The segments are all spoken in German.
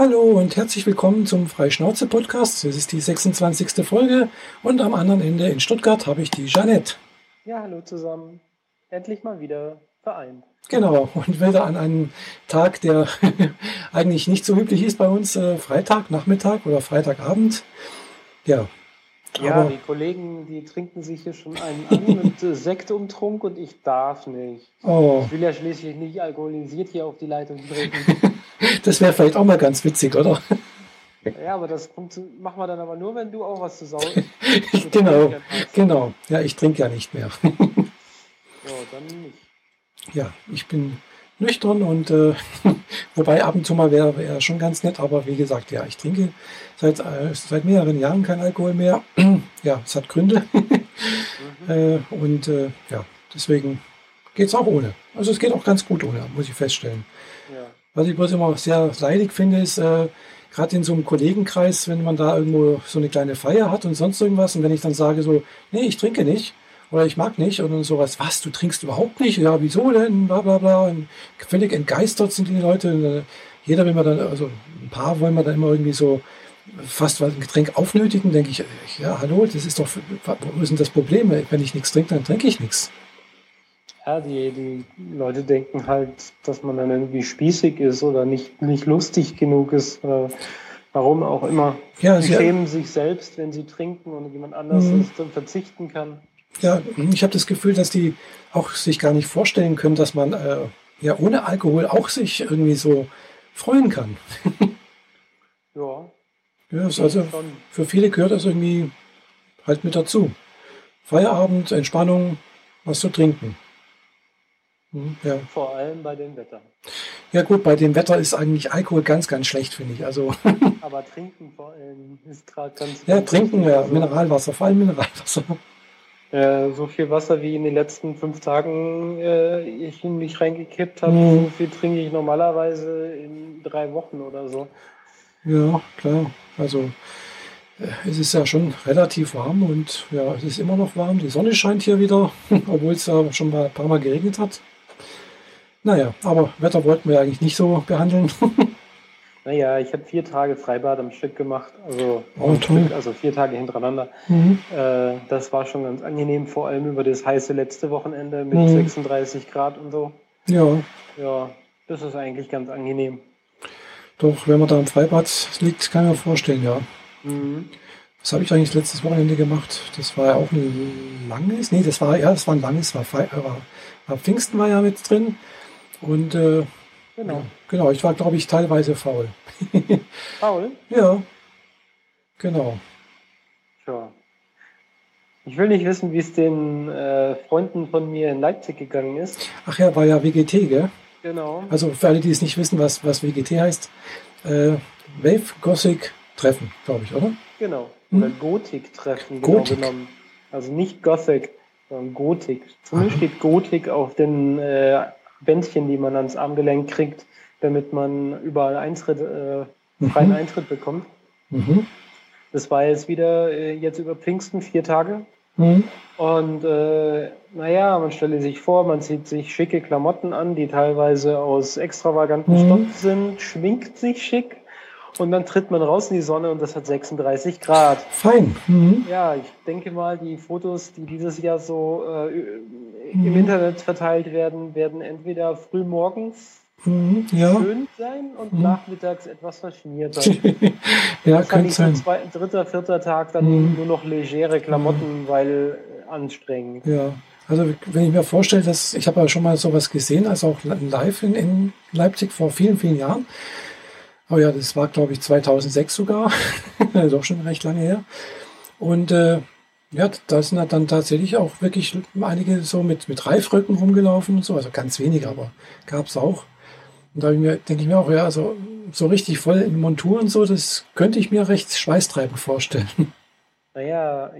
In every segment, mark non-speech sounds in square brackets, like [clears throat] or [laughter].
Hallo und herzlich willkommen zum Freischnauze-Podcast. Das ist die 26. Folge und am anderen Ende in Stuttgart habe ich die Jeanette. Ja, hallo zusammen. Endlich mal wieder vereint. Genau, und wieder an einem Tag, der [laughs] eigentlich nicht so üblich ist bei uns, äh, Freitag, Nachmittag oder Freitagabend. Ja. Ja, aber, die Kollegen, die trinken sich hier schon einen an [laughs] mit äh, Sektumtrunk und ich darf nicht. Oh. Ich will ja schließlich nicht alkoholisiert hier auf die Leitung trinken. [laughs] das wäre vielleicht auch mal ganz witzig, oder? Ja, aber das machen wir dann aber nur, wenn du auch was zu saugen [laughs] Genau, genau. Ja, ich trinke ja nicht mehr. [laughs] ja, dann nicht. Ja, ich bin nüchtern und äh, [laughs] wobei ab und zu mal wäre wär schon ganz nett, aber wie gesagt, ja, ich trinke seit, äh, seit mehreren Jahren kein Alkohol mehr. [clears throat] ja, es hat Gründe. mhm. äh, und äh, ja, deswegen geht es auch ohne. Also es geht auch ganz gut ohne, muss ich feststellen. Ja. Was ich bloß immer sehr leidig finde, ist, äh, gerade in so einem Kollegenkreis, wenn man da irgendwo so eine kleine Feier hat und sonst irgendwas, und wenn ich dann sage so, nee, ich trinke nicht, oder ich mag nicht und sowas, was, du trinkst überhaupt nicht? Ja, wieso denn? Bla bla bla. Und völlig entgeistert sind die Leute. Und, äh, jeder will man dann, also ein paar wollen wir dann immer irgendwie so fast ein Getränk aufnötigen, denke ich, ja, hallo, das ist doch, wo ist denn das Problem? Wenn ich nichts trinke, dann trinke ich nichts. Ja, die, die Leute denken halt, dass man dann irgendwie spießig ist oder nicht, nicht lustig genug ist. Oder warum auch immer. Ja, sie schämen sich selbst, wenn sie trinken und jemand anders mhm. dann verzichten kann. Ja, ich habe das Gefühl, dass die auch sich gar nicht vorstellen können, dass man äh, ja ohne Alkohol auch sich irgendwie so freuen kann. [laughs] ja. Ja, also für viele gehört das irgendwie halt mit dazu. Feierabend, Entspannung, was zu trinken. Hm, ja. Vor allem bei dem Wetter. Ja gut, bei dem Wetter ist eigentlich Alkohol ganz, ganz schlecht, finde ich. Also [laughs] Aber trinken vor allem ist gerade ganz. Ja, trinken, ja, also Mineralwasser, vor allem Mineralwasser. Äh, so viel Wasser wie in den letzten fünf Tagen äh, ich in mich reingekippt habe, mhm. so viel trinke ich normalerweise in drei Wochen oder so. Ja, klar. Also äh, es ist ja schon relativ warm und ja, es ist immer noch warm. Die Sonne scheint hier wieder, [laughs] obwohl es ja schon mal ein paar Mal geregnet hat. Naja, aber Wetter wollten wir eigentlich nicht so behandeln. [laughs] Naja, ich habe vier Tage Freibad am Stück gemacht, also, oh, Stück, also vier Tage hintereinander. Mhm. Äh, das war schon ganz angenehm, vor allem über das heiße letzte Wochenende mit mhm. 36 Grad und so. Ja. Ja, das ist eigentlich ganz angenehm. Doch, wenn man da im Freibad liegt, kann ich mir vorstellen, ja. Mhm. Was habe ich eigentlich letztes Wochenende gemacht? Das war ja auch ein langes, nee, das war, ja, das war ein langes, war, war, war Pfingsten war ja mit drin. Und äh, Genau. Genau, ich war, glaube ich, teilweise faul. [laughs] faul? Ja. Genau. Tja. Ich will nicht wissen, wie es den äh, Freunden von mir in Leipzig gegangen ist. Ach ja, war ja WGT, gell? Genau. Also für alle, die es nicht wissen, was, was WGT heißt, äh, Wave Gothic Treffen, glaube ich, oder? Genau. Hm? Oder Gothic Treffen, genau Gothic. genommen. Also nicht Gothic, sondern Gothic. Zumindest steht Gothic auf den äh, Bändchen, die man ans Armgelenk kriegt, damit man überall Eintritt, äh, freien mhm. Eintritt bekommt. Mhm. Das war jetzt wieder äh, jetzt über Pfingsten vier Tage. Mhm. Und äh, naja, man stelle sich vor, man zieht sich schicke Klamotten an, die teilweise aus extravaganten mhm. Stoff sind, schminkt sich schick und dann tritt man raus in die Sonne und das hat 36 Grad. Fein. Mhm. Ja, ich denke mal, die Fotos, die dieses Jahr so äh, mhm. im Internet verteilt werden, werden entweder früh morgens mhm, ja. schön sein und mhm. nachmittags etwas verschmiert [laughs] sein. ja, könnte sein. Zwei, dritter, vierter Tag dann mhm. nur noch legere Klamotten, mhm. weil äh, anstrengend. Ja. Also wenn ich mir vorstelle, dass ich habe ja schon mal sowas gesehen, also auch live in, in Leipzig vor vielen, vielen Jahren. Oh ja, das war, glaube ich, 2006 sogar. [laughs] das ist auch schon recht lange her. Und äh, ja, da sind dann tatsächlich auch wirklich einige so mit, mit Reifröcken rumgelaufen und so. Also ganz wenige, aber gab es auch. Und da denke ich mir auch, ja, also so richtig voll in Montur und so, das könnte ich mir recht schweißtreibend vorstellen. [laughs] Naja,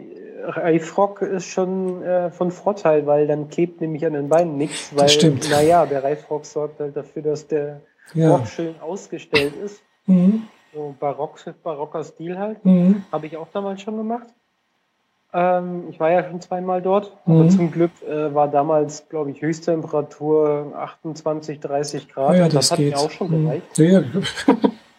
Reifrock ist schon äh, von Vorteil, weil dann klebt nämlich an den Beinen nichts. Weil, das stimmt. Naja, der Reifrock sorgt halt dafür, dass der ja. Rock schön ausgestellt ist. Mhm. So barock, barocker Stil halt. Mhm. Habe ich auch damals schon gemacht. Ähm, ich war ja schon zweimal dort, mhm. aber zum Glück äh, war damals, glaube ich, Höchsttemperatur 28, 30 Grad. Ja, das, das hat geht. mir auch schon mhm. gereicht. Ja.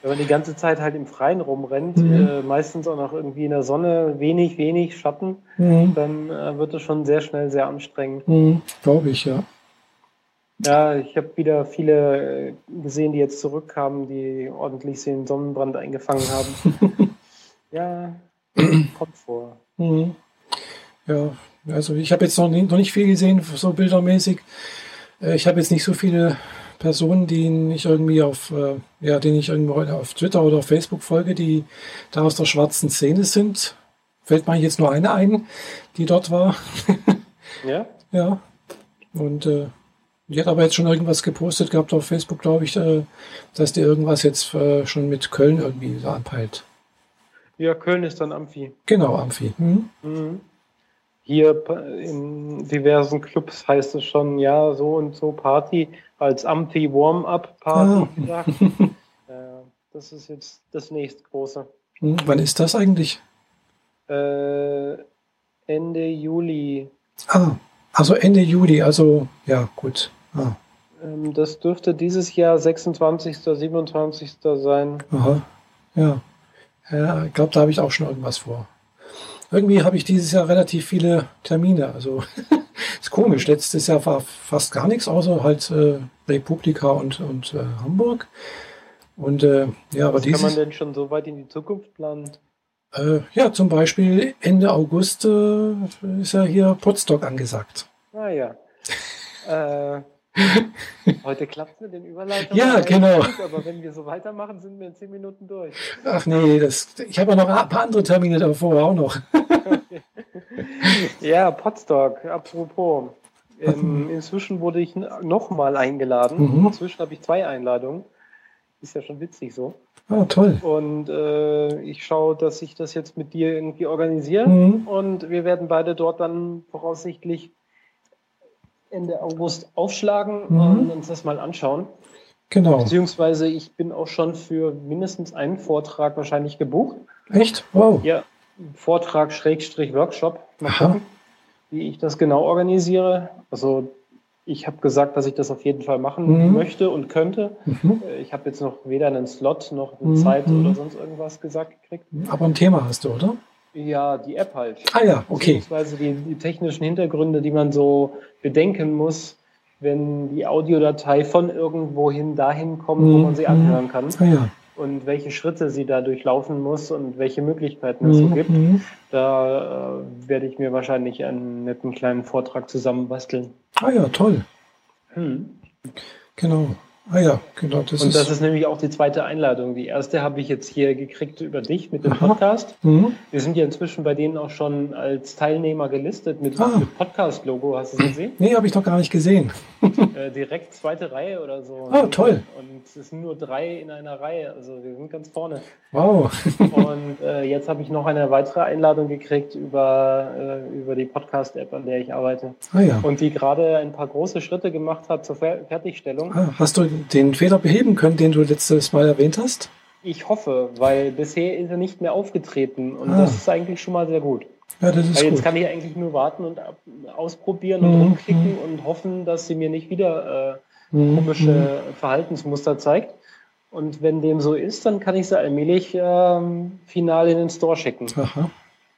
Wenn man die ganze Zeit halt im Freien rumrennt, mhm. äh, meistens auch noch irgendwie in der Sonne, wenig, wenig Schatten, mhm. dann äh, wird es schon sehr schnell sehr anstrengend. Mhm. Glaube ich, ja. Ja, ich habe wieder viele äh, gesehen, die jetzt zurückkamen, die ordentlich den Sonnenbrand eingefangen haben. [laughs] ja, [clears throat] kommt vor. Mhm. Ja, also ich habe jetzt noch nicht, noch nicht viel gesehen, so bildermäßig. Äh, ich habe jetzt nicht so viele Personen, die ich irgendwie auf, äh, ja, denen ich irgendwo auf Twitter oder auf Facebook folge, die da aus der schwarzen Szene sind. Fällt mir jetzt nur eine ein, die dort war. [laughs] ja? Ja. Und äh, die hat aber jetzt schon irgendwas gepostet gehabt auf Facebook, glaube ich, äh, dass die irgendwas jetzt äh, schon mit Köln irgendwie so anpeilt. Ja, Köln ist dann Amphi. Genau, Amphi. Mhm. Mhm. Hier in diversen Clubs heißt es schon, ja, so und so Party als Amphi-Warm-Up-Party ah. [laughs] äh, das ist jetzt das nächste große. Mhm. Wann ist das eigentlich? Äh, Ende Juli. Ah, also Ende Juli, also ja, gut. Ah. Ähm, das dürfte dieses Jahr 26., 27. sein. Aha, ja. Ja, ich glaube, da habe ich auch schon irgendwas vor. Irgendwie habe ich dieses Jahr relativ viele Termine. Also [laughs] ist komisch. Letztes Jahr war fast gar nichts, außer halt äh, Republika und, und äh, Hamburg. Und äh, ja, aber Was dieses, kann man denn schon so weit in die Zukunft planen? Äh, ja, zum Beispiel Ende August äh, ist ja hier Potsdok angesagt. Ah ja. äh, [laughs] heute klappt es mit den Überleitungen. Ja, genau. Gut, aber wenn wir so weitermachen, sind wir in zehn Minuten durch. Ach nee, das, ich habe ja noch ein paar andere Termine davor auch noch. [laughs] ja, Potsdok, apropos. Ähm, inzwischen wurde ich nochmal eingeladen. Mhm. Inzwischen habe ich zwei Einladungen. Ist ja schon witzig so. Ah, toll. Und äh, ich schaue, dass ich das jetzt mit dir irgendwie organisiere. Mhm. Und wir werden beide dort dann voraussichtlich Ende August aufschlagen mhm. und uns das mal anschauen. Genau. Beziehungsweise ich bin auch schon für mindestens einen Vortrag wahrscheinlich gebucht. Echt? Wow. Ja, Vortrag Schrägstrich Workshop. Mal gucken, wie ich das genau organisiere. Also ich habe gesagt, dass ich das auf jeden Fall machen mhm. möchte und könnte. Mhm. Äh, ich habe jetzt noch weder einen Slot noch eine mhm. Zeit oder mhm. sonst irgendwas gesagt gekriegt. Aber ein Thema hast du, oder? Ja, die App halt. Ah ja, okay. Beziehungsweise die, die technischen Hintergründe, die man so bedenken muss, wenn die Audiodatei von irgendwohin dahin kommt, wo man sie anhören kann. Ah ja und welche Schritte sie da durchlaufen muss und welche Möglichkeiten es so mhm. gibt. Da äh, werde ich mir wahrscheinlich einen netten kleinen Vortrag zusammenbasteln. Ah ja, toll. Hm. Genau. Ah ja, genau. Das und das ist, nämlich auch die zweite Einladung. Die erste habe ich jetzt hier gekriegt über dich mit dem Aha. Podcast. Mhm. Wir sind ja inzwischen bei denen auch schon als Teilnehmer gelistet mit, ah. mit Podcast-Logo. Hast du es gesehen? Nee, habe ich noch gar nicht gesehen. [laughs] äh, direkt zweite Reihe oder so. Ah, toll. Und es sind nur drei in einer Reihe. Also wir sind ganz vorne. Wow. [laughs] und äh, jetzt habe ich noch eine weitere Einladung gekriegt über, äh, über die Podcast-App, an der ich arbeite. Ah, ja. Und die gerade ein paar große Schritte gemacht hat zur Fer Fertigstellung. Ah, hast du den Fehler beheben können, den du letztes Mal erwähnt hast? Ich hoffe, weil bisher ist er nicht mehr aufgetreten und ah. das ist eigentlich schon mal sehr gut. Ja, das ist weil jetzt gut. kann ich eigentlich nur warten und ausprobieren und mhm. rumklicken mhm. und hoffen, dass sie mir nicht wieder äh, mhm. komische mhm. Verhaltensmuster zeigt. Und wenn dem so ist, dann kann ich sie allmählich ähm, final in den Store schicken. Aha.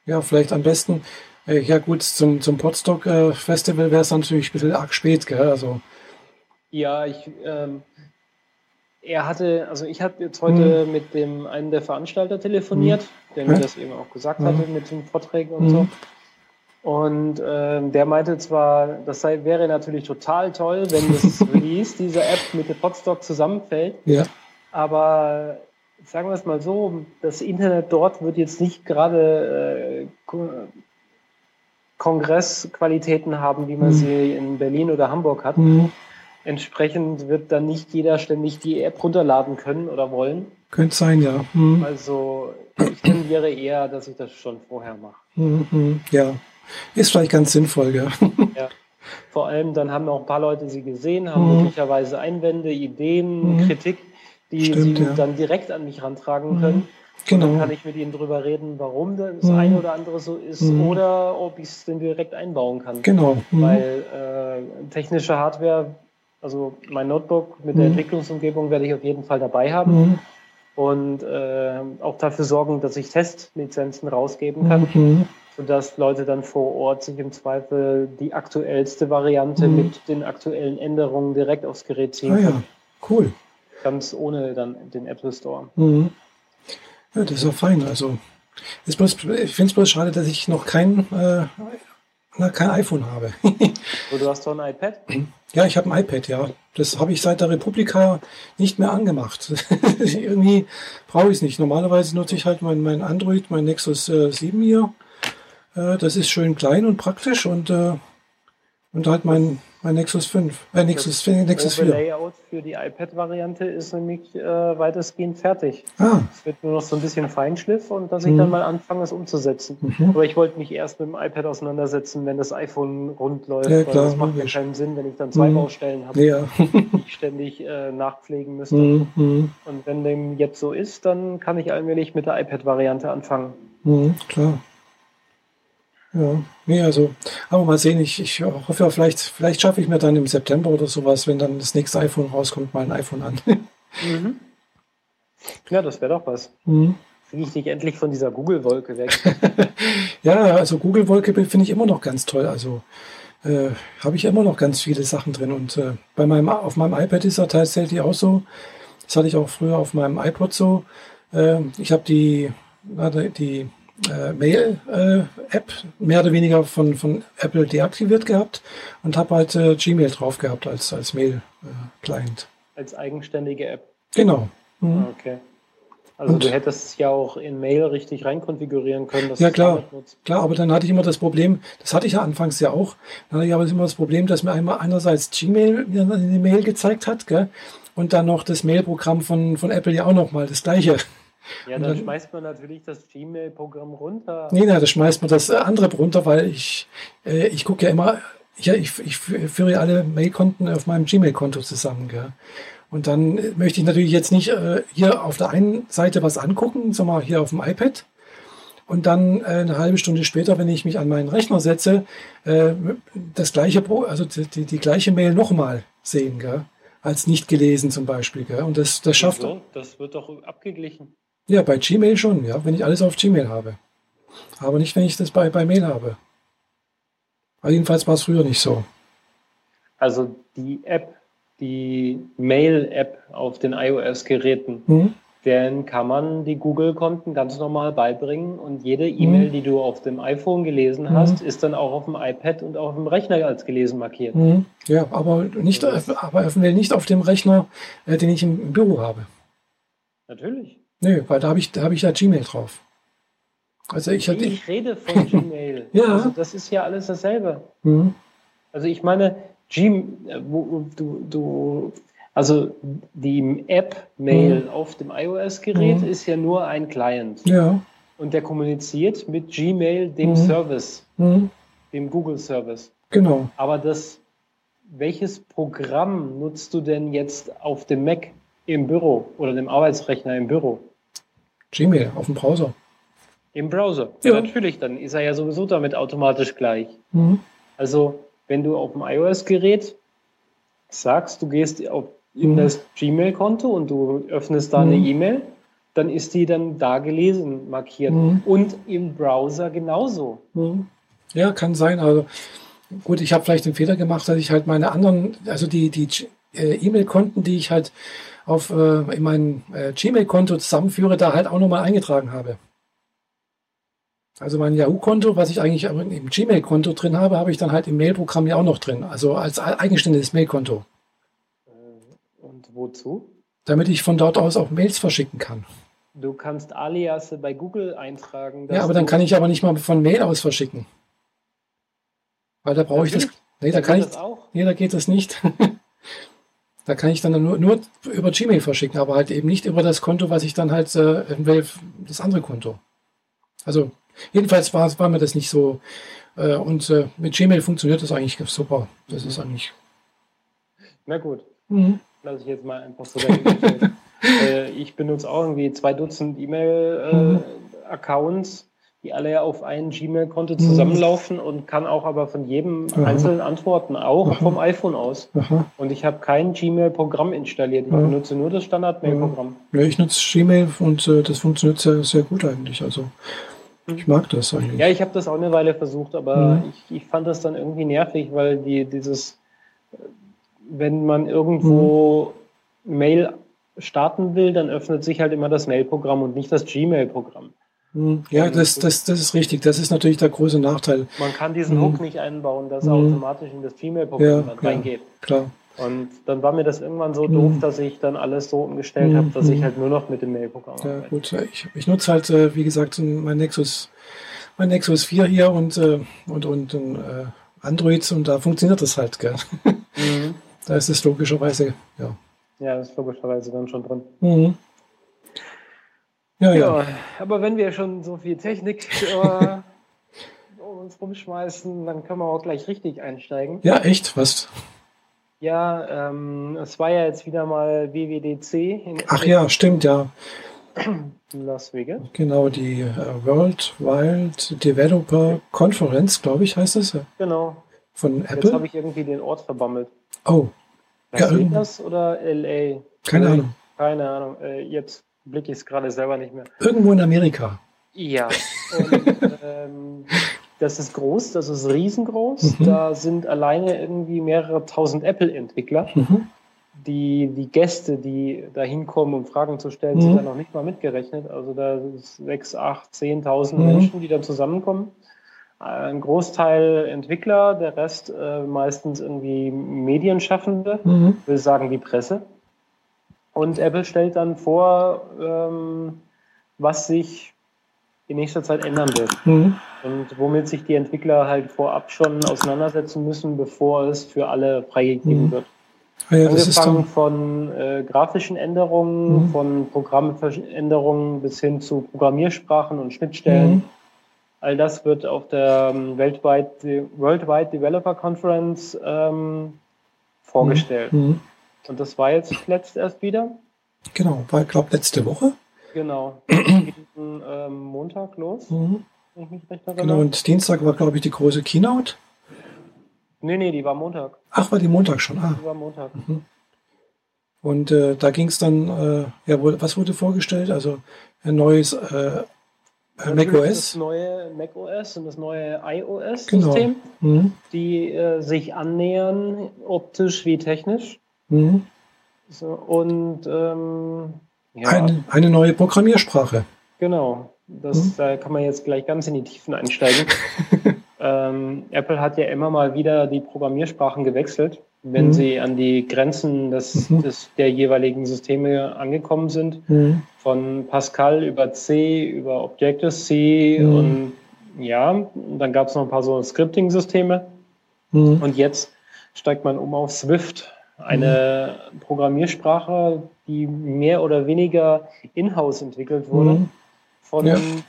Ja, vielleicht am besten. Äh, ja gut, zum, zum Podstock äh, Festival wäre es natürlich ein bisschen arg spät, gell? Also. Ja, ich ähm, er hatte, also ich habe jetzt heute mhm. mit dem einen der Veranstalter telefoniert, mhm. der mir das eben auch gesagt mhm. hatte mit den Vorträgen und so. Mhm. Und äh, der meinte zwar, das sei, wäre natürlich total toll, wenn das [laughs] Release dieser App mit dem Podstock zusammenfällt. Ja. Aber sagen wir es mal so, das Internet dort wird jetzt nicht gerade äh, Kongressqualitäten haben, wie man mhm. sie in Berlin oder Hamburg hat. Mhm. Entsprechend wird dann nicht jeder ständig die App runterladen können oder wollen. Könnte sein, ja. Hm. Also ich tendiere eher, dass ich das schon vorher mache. Hm, hm, ja, ist vielleicht ganz sinnvoll, ja. [laughs] ja. Vor allem dann haben auch ein paar Leute sie gesehen, haben hm. möglicherweise Einwände, Ideen, hm. Kritik, die Stimmt, sie ja. dann direkt an mich rantragen hm. können. Genau. Und dann kann ich mit ihnen darüber reden, warum das mhm. eine oder andere so ist mhm. oder ob ich es denn direkt einbauen kann. Genau. Mhm. Weil äh, technische Hardware also mein Notebook mit der mhm. Entwicklungsumgebung werde ich auf jeden Fall dabei haben. Mhm. und äh, auch dafür sorgen, dass ich Testlizenzen rausgeben kann, mhm. sodass Leute dann vor Ort sich im Zweifel die aktuellste Variante mhm. mit den aktuellen Änderungen direkt aufs Gerät ziehen ah, können. Ja. Cool. Ganz ohne dann den Apple Store. Mhm. Ja, das ist ja fein. Also ist bloß, ich finde es bloß schade, dass ich noch kein, äh, na, kein iPhone habe. [laughs] so, du hast doch ein iPad? Ja, ich habe ein iPad, ja. Das habe ich seit der Republika nicht mehr angemacht. [laughs] Irgendwie brauche ich es nicht. Normalerweise nutze ich halt mein, mein Android, mein Nexus äh, 7 hier. Äh, das ist schön klein und praktisch und, äh, und halt mein, mein Nexus 5, äh, Nexus, das Nexus 4. Das Layout für die iPad-Variante ist nämlich äh, weitestgehend fertig. Ah. Es wird nur noch so ein bisschen Feinschliff und dass ich mhm. dann mal anfange, es umzusetzen. Mhm. Aber ich wollte mich erst mit dem iPad auseinandersetzen, wenn das iPhone rund läuft, ja, klar, das macht mir keinen Sinn, wenn ich dann zwei mhm. Baustellen habe, ja. die ich ständig äh, nachpflegen müsste. Mhm. Mhm. Und wenn dem jetzt so ist, dann kann ich allmählich mit der iPad-Variante anfangen. Mhm, klar. Ja, nee, also, aber mal sehen, ich, ich hoffe, vielleicht, vielleicht schaffe ich mir dann im September oder sowas, wenn dann das nächste iPhone rauskommt, mal ein iPhone an. Mhm. Ja, das wäre doch was. Mhm. Kriege ich dich endlich von dieser Google-Wolke weg? [laughs] ja, also Google-Wolke finde ich immer noch ganz toll. Also äh, habe ich immer noch ganz viele Sachen drin. Und äh, bei meinem, auf meinem iPad ist er tatsächlich auch so. Das hatte ich auch früher auf meinem iPod so. Äh, ich habe die, die äh, Mail-App äh, mehr oder weniger von, von Apple deaktiviert gehabt und habe halt äh, Gmail drauf gehabt als, als Mail-Client. als eigenständige App? Genau. Mhm. Okay. Also und, du hättest es ja auch in Mail richtig reinkonfigurieren können. ja klar, klar, aber dann hatte ich immer das Problem, das hatte ich ja anfangs ja auch, dann hatte ich aber immer das Problem, dass mir einmal einerseits Gmail eine Mail gezeigt hat, gell, und dann noch das Mail-Programm von, von Apple ja auch nochmal das gleiche. Ja, dann, dann, schmeißt man natürlich das Gmail-Programm runter. Nee, nein, da schmeißt man das andere runter, weil ich, äh, ich gucke ja immer, ja, ich, ich führe ja alle Mail-Konten auf meinem Gmail-Konto zusammen. Gell? Und dann möchte ich natürlich jetzt nicht äh, hier auf der einen Seite was angucken, mal hier auf dem iPad. Und dann äh, eine halbe Stunde später, wenn ich mich an meinen Rechner setze, äh, das gleiche, also die, die, die gleiche Mail nochmal sehen, gell? als nicht gelesen zum Beispiel. Gell? Und das, das schafft. So, das wird doch abgeglichen. Ja, bei Gmail schon, ja, wenn ich alles auf Gmail habe. Aber nicht, wenn ich das bei, bei Mail habe. Aber jedenfalls war es früher nicht so. Also die App, die Mail-App auf den iOS-Geräten, mhm. denen kann man die Google-Konten ganz normal beibringen und jede E-Mail, mhm. die du auf dem iPhone gelesen mhm. hast, ist dann auch auf dem iPad und auf dem Rechner als gelesen markiert. Mhm. Ja, aber nicht, aber öffentlich nicht auf dem Rechner, äh, den ich im Büro habe. Natürlich. Nö, weil da habe ich, da hab ich ja Gmail drauf. Also ich, hatte, ich rede von [laughs] Gmail. ja. Also das ist ja alles dasselbe. Mhm. Also ich meine, Gmail, wo, du, du, also die App Mail mhm. auf dem iOS-Gerät mhm. ist ja nur ein Client. Ja. Und der kommuniziert mit Gmail, dem mhm. Service, mhm. dem Google-Service. Genau. Aber das, welches Programm nutzt du denn jetzt auf dem Mac im Büro oder dem Arbeitsrechner im Büro? Gmail auf dem Browser. Im Browser? Ja. ja. natürlich, dann ist er ja sowieso damit automatisch gleich. Mhm. Also, wenn du auf dem iOS-Gerät sagst, du gehst auf, in mhm. das Gmail-Konto und du öffnest da mhm. eine E-Mail, dann ist die dann da gelesen markiert. Mhm. Und im Browser genauso. Mhm. Ja, kann sein. Also gut, ich habe vielleicht den Fehler gemacht, dass ich halt meine anderen, also die, die äh, E-Mail-Konten, die ich halt auf äh, in mein äh, Gmail-Konto zusammenführe, da halt auch nochmal eingetragen habe. Also mein Yahoo-Konto, was ich eigentlich im Gmail-Konto drin habe, habe ich dann halt im Mail-Programm ja auch noch drin. Also als eigenständiges Mail-Konto. Äh, und wozu? Damit ich von dort aus auch Mails verschicken kann. Du kannst Aliasse bei Google eintragen. Ja, aber dann kann ich aber nicht mal von Mail aus verschicken. Weil da brauche ich das. Nee, da, kann ich. Nee, da geht das nicht. [laughs] Da kann ich dann nur, nur über Gmail verschicken, aber halt eben nicht über das Konto, was ich dann halt, äh, das andere Konto. Also jedenfalls war, war mir das nicht so. Äh, und äh, mit Gmail funktioniert das eigentlich super. Das ist eigentlich. Na gut. Mhm. Lass ich jetzt mal einfach so [laughs] äh, Ich benutze auch irgendwie zwei Dutzend E-Mail-Accounts. Mhm. die alle auf ein Gmail-Konto zusammenlaufen und kann auch aber von jedem Aha. einzelnen antworten, auch Aha. vom iPhone aus. Aha. Und ich habe kein Gmail-Programm installiert. Ich Ja. benutze nur das Standard-Mail-Programm. Ja, ich nutze Gmail und äh, das funktioniert sehr, sehr gut eigentlich. Also ich mag das eigentlich. Ja, ich habe das auch eine Weile versucht, aber Mhm. ich, ich fand das dann irgendwie nervig, weil die dieses, äh, wenn man irgendwo Mhm. Mail starten will, dann öffnet sich halt immer das Mail-Programm und nicht das Gmail-Programm. Hm, Ja, das, das, das ist richtig. Das ist natürlich der große Nachteil. Man kann diesen Mhm. Hook nicht einbauen, dass er Mhm. automatisch in das Gmail-Programm Ja, dann ja. reingeht. Klar. Und dann war mir das irgendwann so doof, dass ich dann alles so umgestellt habe, dass ich halt nur noch mit dem Mail-Programm Ja, arbeite. gut. Ich, ich nutze halt, äh, wie gesagt, mein Nexus, mein Nexus 4 hier und, äh, und, und ein äh, Android und da funktioniert das halt, gell? Mhm. [laughs] Da ist es logischerweise, ja. Ja, das ist logischerweise dann schon drin. Mhm. Ja, ja. Ja, aber wenn wir schon so viel Technik äh, [laughs] um uns rumschmeißen, dann können wir auch gleich richtig einsteigen. Ja, echt? Was? Ja, ähm, es war ja jetzt wieder mal WWDC in Ach ja, stimmt, ja. Las Vegas. Genau, die äh, World Wild Developer Conference, glaube ich, heißt es, äh, Genau. von Jetzt habe Apple. ich irgendwie den Ort verbammelt. Oh, Las Ja, Vegas oder LA? keine Ahnung. Keine Ahnung. Äh, jetzt blicke ich es gerade selber nicht mehr. Irgendwo in Amerika. Ja. [laughs] Und, ähm, das ist groß, das ist riesengroß. Mhm. Da sind alleine irgendwie mehrere tausend Apple-Entwickler. Mhm. Die, die Gäste, die da hinkommen, um Fragen zu stellen, Mhm. sind da noch nicht mal mitgerechnet. Also da sind sechs, acht, zehntausend Mhm. Menschen, die dann zusammenkommen. Ein Großteil Entwickler, der Rest äh, meistens irgendwie Medienschaffende, Mhm. will sagen die Presse. Und Apple stellt dann vor, ähm, was sich in nächster Zeit ändern wird Mhm. und womit sich die Entwickler halt vorab schon auseinandersetzen müssen, bevor es für alle freigegeben Mhm. wird. Ah, ja, ist Angefangen von äh, grafischen Änderungen, Mhm. von Programmänderungen bis hin zu Programmiersprachen und Schnittstellen. Mhm. All das wird auf der ähm, weltweit, Worldwide Developer Conference ähm, vorgestellt. Mhm. Und das war jetzt letzt erst wieder. Genau, war, glaube letzte Woche. Genau. [clears throat] Geht ähm, Montag los, Mhm. Genau, und Dienstag war, glaube ich, die große Keynote. Nee, nee, die war Montag. Ach, war die Montag schon. Ah. Die war Montag. Und äh, da ging es dann, äh, ja, was wurde vorgestellt? Also ein neues äh, Natürlich Das macOS. neue macOS und das neue Genau. iOS-System, Mhm. die äh, sich annähern, optisch wie technisch. Mhm. So, und ähm, ja, Eine, eine neue Programmiersprache. genau. Das, Mhm. Da kann man jetzt gleich ganz in die Tiefen einsteigen. [laughs] ähm, Apple hat ja immer mal wieder die Programmiersprachen gewechselt, wenn Mhm. sie an die Grenzen des, Mhm. des, der jeweiligen Systeme angekommen sind. Mhm. von Pascal über C, über Objective-C Mhm. und ja, und dann gab es noch ein paar so Scripting-Systeme Mhm. und jetzt steigt man um auf Swift, eine Programmiersprache, die mehr oder weniger in-house entwickelt wurde Mhm. von Ja. dem.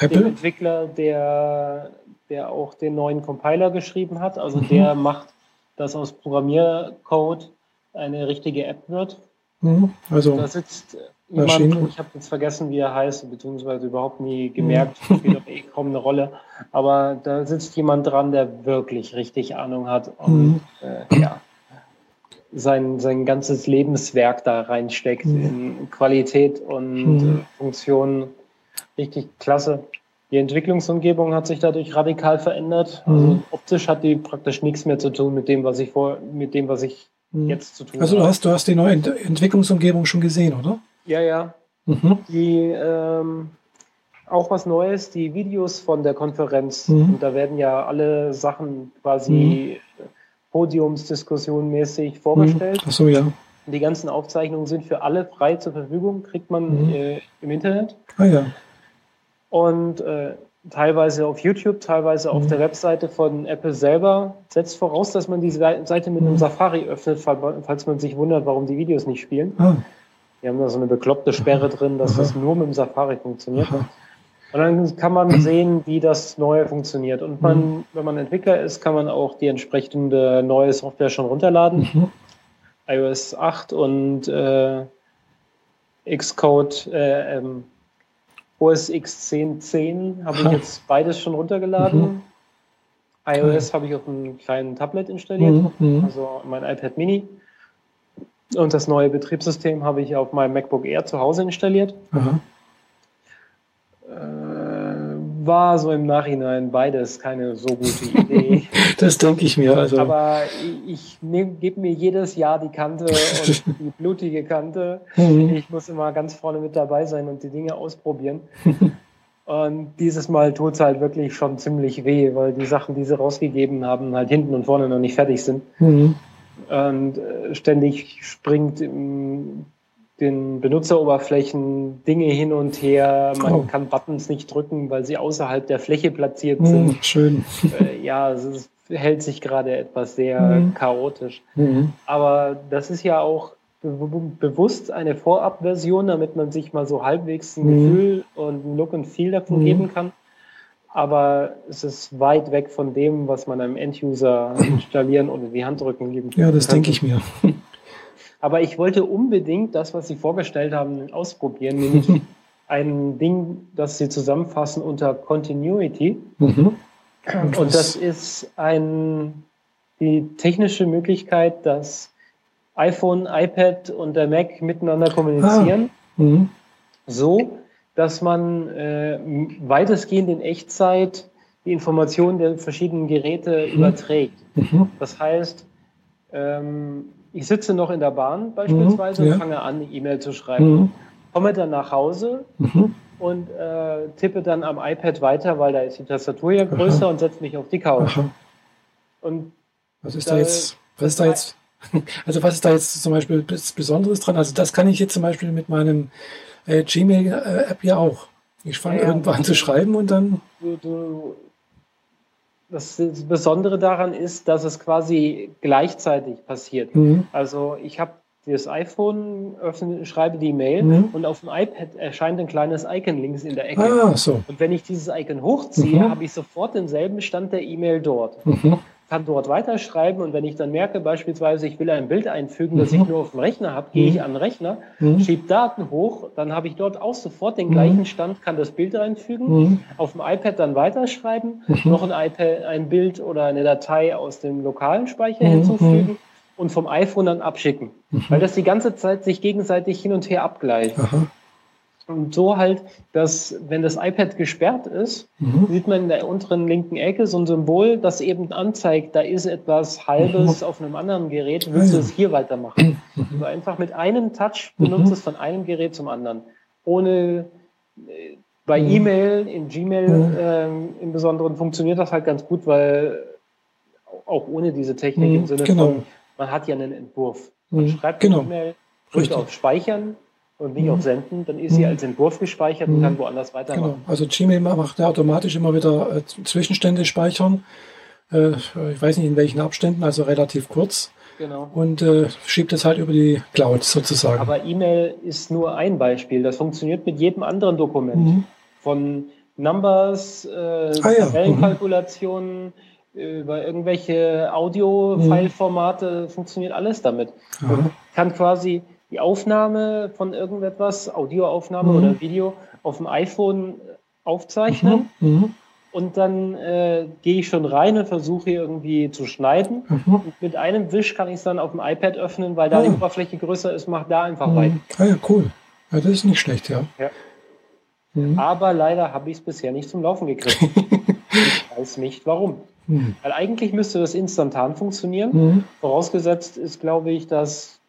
Entwickler, der, der auch den neuen Compiler geschrieben hat. Also Mhm. der macht, dass aus Programmiercode eine richtige App wird. Mhm. Also, Da sitzt jemand, ich habe jetzt vergessen, wie er heißt, beziehungsweise überhaupt nie gemerkt, spielt auch eh kaum eine Rolle. Aber da sitzt jemand dran, der wirklich richtig Ahnung hat und Mhm. äh, ja, sein, sein ganzes Lebenswerk da reinsteckt Mhm. in Qualität und Mhm. äh, Funktionen. Richtig klasse. Die Entwicklungsumgebung hat sich dadurch radikal verändert. Also Mhm. optisch hat die praktisch nichts mehr zu tun mit dem, was ich vor, mit dem, was ich mhm. jetzt zu tun also du habe. hast, du hast die neue Ent Entwicklungsumgebung schon gesehen, oder? Ja, ja. Mhm. Die ähm, auch was Neues, die Videos von der Konferenz. Mhm. Und da werden ja alle Sachen quasi Podiumsdiskussion mäßig vorgestellt. Achso, ja. Die ganzen Aufzeichnungen sind für alle frei zur Verfügung, kriegt man Mhm. äh, im Internet. Ah ja. Und äh, teilweise auf YouTube, teilweise auf Mhm. der Webseite von Apple selber. Setzt voraus, dass man die Sei- Seite mit einem Mhm. Safari öffnet, fall- falls man sich wundert, warum die Videos nicht spielen. Ah. Die haben da so eine bekloppte Sperre drin, dass Aha. das nur mit dem Safari funktioniert. Aha. Und dann kann man [clears throat] sehen, wie das Neue funktioniert. Und man, wenn man Entwickler ist, kann man auch die entsprechende neue Software schon runterladen. Mhm. iOS 8 und äh, Xcode äh, ähm, OS X 10.10 habe ich jetzt beides schon runtergeladen. Mhm. iOS habe ich auf einem kleinen Tablet installiert, mhm. mhm. also mein iPad Mini. Und das neue Betriebssystem habe ich auf meinem MacBook Air zu Hause installiert. Mhm war so im Nachhinein beides keine so gute Idee. [laughs] das denke ich mir. Also. Aber ich, ich gebe mir jedes Jahr die Kante und [laughs] die blutige Kante. Mhm. Ich muss immer ganz vorne mit dabei sein und die Dinge ausprobieren. Und dieses Mal tut es halt wirklich schon ziemlich weh, weil die Sachen, die sie rausgegeben haben, halt hinten und vorne noch nicht fertig sind. Mhm. Und äh, ständig springt im den Benutzeroberflächen Dinge hin und her. Man oh. kann Buttons nicht drücken, weil sie außerhalb der Fläche platziert hm, sind. Mm, schön. Äh, ja, es hält sich gerade etwas sehr mm. chaotisch. Mm. Aber das ist ja auch be bewusst eine Vorabversion, damit man sich mal so halbwegs ein Gefühl und ein Look und Feel davon geben kann. Aber es ist weit weg von dem, was man einem Enduser installieren oder die Hand drücken geben kann. Ja, das denke ich mir. [laughs] Aber ich wollte unbedingt das, was Sie vorgestellt haben, ausprobieren, nämlich [laughs] ein Ding, das Sie zusammenfassen unter Continuity. Mhm. Und das ist ein, die technische Möglichkeit, dass iPhone, iPad und der Mac miteinander kommunizieren. Ah. Mhm. So, dass man äh, weitestgehend in Echtzeit die Informationen der verschiedenen Geräte mhm. überträgt. Mhm. Das heißt, ähm, ich sitze noch in der Bahn beispielsweise mhm, und fange an, eine E-Mail zu schreiben. Mhm. Komme dann nach Hause mhm. und äh, tippe dann am iPad weiter, weil da ist die Tastatur ja größer Aha. und setze mich auf die Couch. Aha. Und was ist da, da jetzt? Was ist da jetzt? [laughs] Also was ist da jetzt zum Beispiel Besonderes dran? Also das kann ich jetzt zum Beispiel mit meinem äh, Gmail-App ja auch. Ich fange ja, irgendwann an zu schreiben und dann. Du, du, das Besondere daran ist, dass es quasi gleichzeitig passiert. Mhm. Also ich habe das iPhone, öffne, schreibe die Mail mhm. und auf dem iPad erscheint ein kleines Icon links in der Ecke. Ah, so. Und wenn ich dieses Icon hochziehe, mhm. habe ich sofort denselben Stand der E-Mail dort. Kann dort weiterschreiben und wenn ich dann merke, beispielsweise, ich will ein Bild einfügen, das mhm. ich nur auf dem Rechner habe, gehe ich mhm. an den Rechner, mhm. schiebe Daten hoch, dann habe ich dort auch sofort den gleichen mhm. Stand, kann das Bild einfügen, mhm. auf dem iPad dann weiterschreiben, mhm. noch ein, iPad, ein Bild oder eine Datei aus dem lokalen Speicher hinzufügen und vom iPhone dann abschicken, weil das die ganze Zeit sich gegenseitig hin und her abgleicht. Aha. Und so halt, dass wenn das iPad gesperrt ist, mhm. sieht man in der unteren linken Ecke so ein Symbol, das eben anzeigt, da ist etwas Halbes mhm. auf einem anderen Gerät, willst du es hier weitermachen? Mhm. Also einfach mit einem Touch benutzt mhm. es von einem Gerät zum anderen. Ohne äh, bei mhm. E-Mail, in Gmail mhm. ähm, im Besonderen funktioniert das halt ganz gut, weil auch ohne diese Technik im Sinne genau. von, man hat ja einen Entwurf. Man schreibt genau. eine E-Mail, drückt auf Speichern und nicht mhm. auf Senden, dann ist sie mhm. als Entwurf gespeichert und kann mhm. woanders weitermachen. Genau. Also Gmail macht ja automatisch immer wieder äh, Zwischenstände speichern. Äh, ich weiß nicht in welchen Abständen, also relativ kurz. Genau. Und äh, schiebt es halt über die Cloud sozusagen. Aber E-Mail ist nur ein Beispiel. Das funktioniert mit jedem anderen Dokument. Mhm. Von Numbers, äh, ah, ja. Tabellenkalkulationen, mhm über irgendwelche Audio-File-Formate mhm. funktioniert alles damit. Man kann quasi die Aufnahme von irgendetwas, Audioaufnahme mhm. oder Video, auf dem iPhone aufzeichnen. Mhm. mhm. Und dann äh, gehe ich schon rein und versuche irgendwie zu schneiden. Mhm. Und mit einem Wisch kann ich es dann auf dem iPad öffnen, weil da ah. die Oberfläche größer ist, macht da einfach mhm. rein. Ah ja, cool. Ja, das ist nicht schlecht, ja. ja. Mhm. Aber leider habe ich es bisher nicht zum Laufen gekriegt. [laughs] ich weiß nicht warum. Weil eigentlich müsste das instantan funktionieren. Vorausgesetzt ist, glaube ich, dass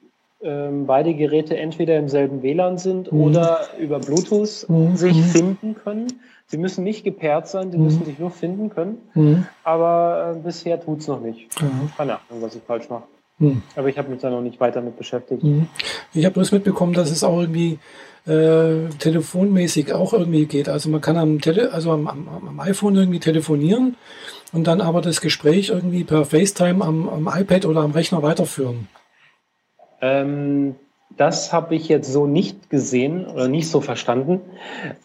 ähm, beide Geräte entweder im selben WLAN sind mhm. oder über Bluetooth mhm. sich mhm. finden können. Sie müssen nicht gepaart sein, sie mhm. müssen sich nur finden können. Mhm. Aber äh, bisher tut es noch nicht. Keine Ahnung, was ich falsch mache. Mhm. Aber ich habe mich da noch nicht weiter mit beschäftigt. Ich habe bloß mitbekommen, dass es auch irgendwie äh, telefonmäßig auch irgendwie geht. Also man kann am, Tele also am, am, am, iPhone irgendwie telefonieren und dann aber das Gespräch irgendwie per FaceTime am, am iPad oder am Rechner weiterführen. Ähm, das habe ich jetzt so nicht gesehen oder nicht so verstanden.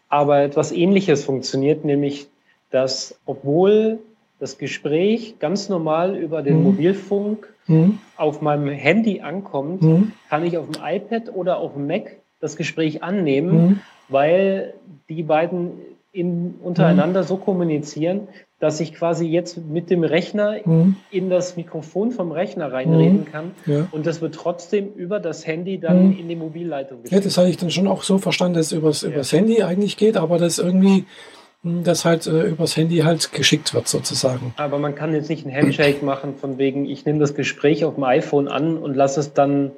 Aber etwas Ähnliches funktioniert, nämlich, dass obwohl das Gespräch ganz normal über den mhm. Mobilfunk mhm. auf meinem Handy ankommt, mhm. kann ich auf dem iPad oder auf dem Mac das Gespräch annehmen, mhm. weil die beiden in, untereinander mhm. so kommunizieren, dass ich quasi jetzt mit dem Rechner mhm. in das Mikrofon vom Rechner reinreden mhm. kann ja. und das wird trotzdem über das Handy dann mhm. in die Mobilleitung geschickt. Ja, das habe ich dann schon auch so verstanden, dass es übers, ja. übers Handy eigentlich geht, aber das irgendwie hm, das halt äh, übers Handy halt geschickt wird sozusagen. Aber man kann jetzt nicht einen Handshake machen von wegen, ich nehme das Gespräch auf dem iPhone an und lasse es dann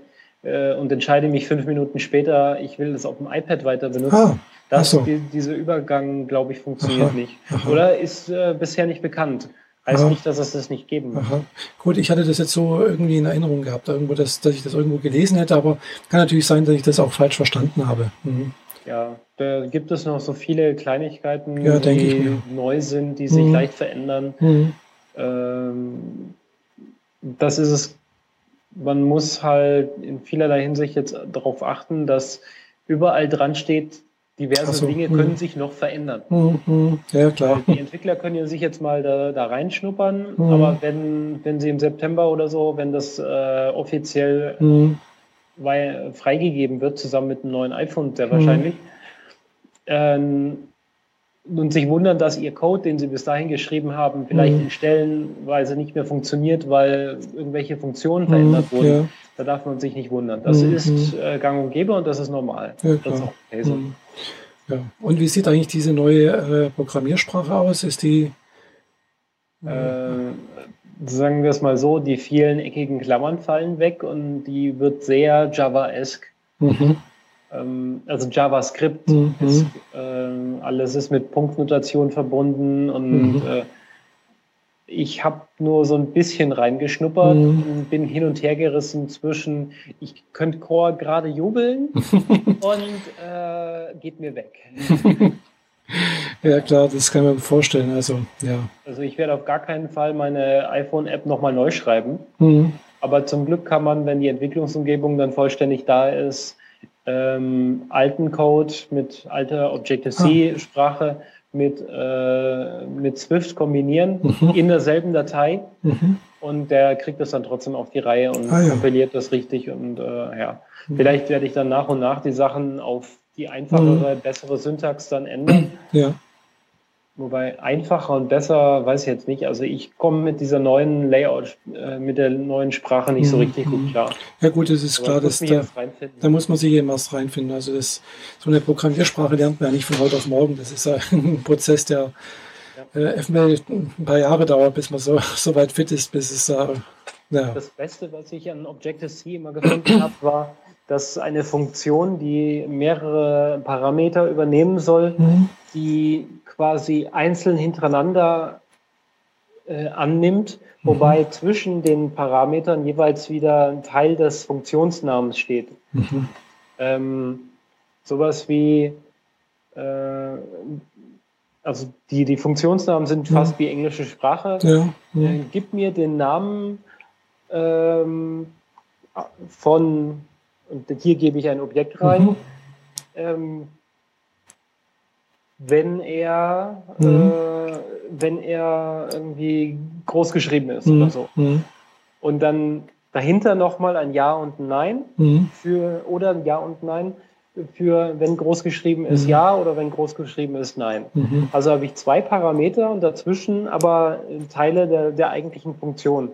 äh, und entscheide mich fünf Minuten später, ich will das auf dem iPad weiter benutzen. Ah, das, so. die, dieser Übergang, glaube ich, funktioniert aha, nicht. Aha. Oder ist äh, bisher nicht bekannt. Heißt aha. nicht, dass es das nicht geben muss. Gut, ich hatte das jetzt so irgendwie in Erinnerung gehabt, irgendwo, dass, dass ich das irgendwo gelesen hätte, aber kann natürlich sein, dass ich das auch falsch verstanden habe. Mhm. Ja, da gibt es noch so viele Kleinigkeiten, ja, die neu sind, die sich mhm. leicht verändern. Mhm. Ähm, das ist es. Man muss halt in vielerlei Hinsicht jetzt darauf achten, dass überall dran steht, diverse so, Dinge können mh. sich noch verändern. Mh, ja, klar. Die Entwickler können ja sich jetzt mal da, da reinschnuppern, mh. aber wenn, wenn sie im September oder so, wenn das äh, offiziell freigegeben wird, zusammen mit einem neuen iPhone sehr wahrscheinlich, ähm, und sich wundern, dass ihr Code, den sie bis dahin geschrieben haben, vielleicht mhm. in Stellenweise nicht mehr funktioniert, weil irgendwelche Funktionen verändert wurden. Ja. Da darf man sich nicht wundern. Das mhm. ist äh, gang und gäbe und das ist normal. Ja, das ist auch okay so. Mhm. Ja. Und wie sieht eigentlich diese neue äh, Programmiersprache aus? Ist die. Äh, sagen wir es mal so, die vielen eckigen Klammern fallen weg und die wird sehr Java-esque. Mhm. Ähm, also JavaScript mhm. ist, äh, alles ist mit Punktnotation verbunden und mhm. äh, ich habe nur so ein bisschen reingeschnuppert mhm. und bin hin und her gerissen zwischen, ich könnte Core gerade jubeln [laughs] und äh, geht mir weg. [laughs] ja, klar, das kann man vorstellen. Also, ja. Also, ich werde auf gar keinen Fall meine iPhone-App nochmal neu schreiben. Mhm. Aber zum Glück kann man, wenn die Entwicklungsumgebung dann vollständig da ist, ähm, alten Code mit alter Objective-C-Sprache ah mit, äh, mit Swift kombinieren mhm. in derselben Datei mhm. und der kriegt das dann trotzdem auf die Reihe und ah, ja. kompiliert das richtig und äh, ja, mhm. vielleicht werde ich dann nach und nach die Sachen auf die einfachere, mhm. bessere Syntax dann ändern. Ja. Wobei einfacher und besser, weiß ich jetzt nicht. Also ich komme mit dieser neuen Layout, äh, mit der neuen Sprache nicht so mhm. richtig gut klar. Ja gut, das ist Aber klar, dass da, da muss man sich eben erst reinfinden. Also das, so eine Programmiersprache lernt man ja nicht von heute auf morgen. Das ist [laughs] ein Prozess, der ja. äh, ein paar Jahre dauert, bis man so, [laughs] so weit fit ist, bis es äh, ja. Das Beste, was ich an Objective-C immer gefunden habe, [clears throat] war, dass eine Funktion, die mehrere Parameter übernehmen soll, mhm. die quasi einzeln hintereinander äh, annimmt, wobei mhm. zwischen den Parametern jeweils wieder ein Teil des Funktionsnamens steht. Mhm. Ähm, sowas wie, äh, also die, die Funktionsnamen sind mhm. fast wie englische Sprache. Ja. Äh, gib mir den Namen ähm, von, und hier gebe ich ein Objekt rein. Mhm. Ähm, wenn er, mhm. äh, wenn er irgendwie groß geschrieben ist mhm. oder so. Mhm. Und dann dahinter nochmal ein Ja und ein Nein mhm. für, oder ein Ja und Nein für, wenn groß geschrieben ist mhm. Ja oder wenn groß geschrieben ist Nein. Mhm. Also habe ich zwei Parameter und dazwischen aber Teile der, der eigentlichen Funktion.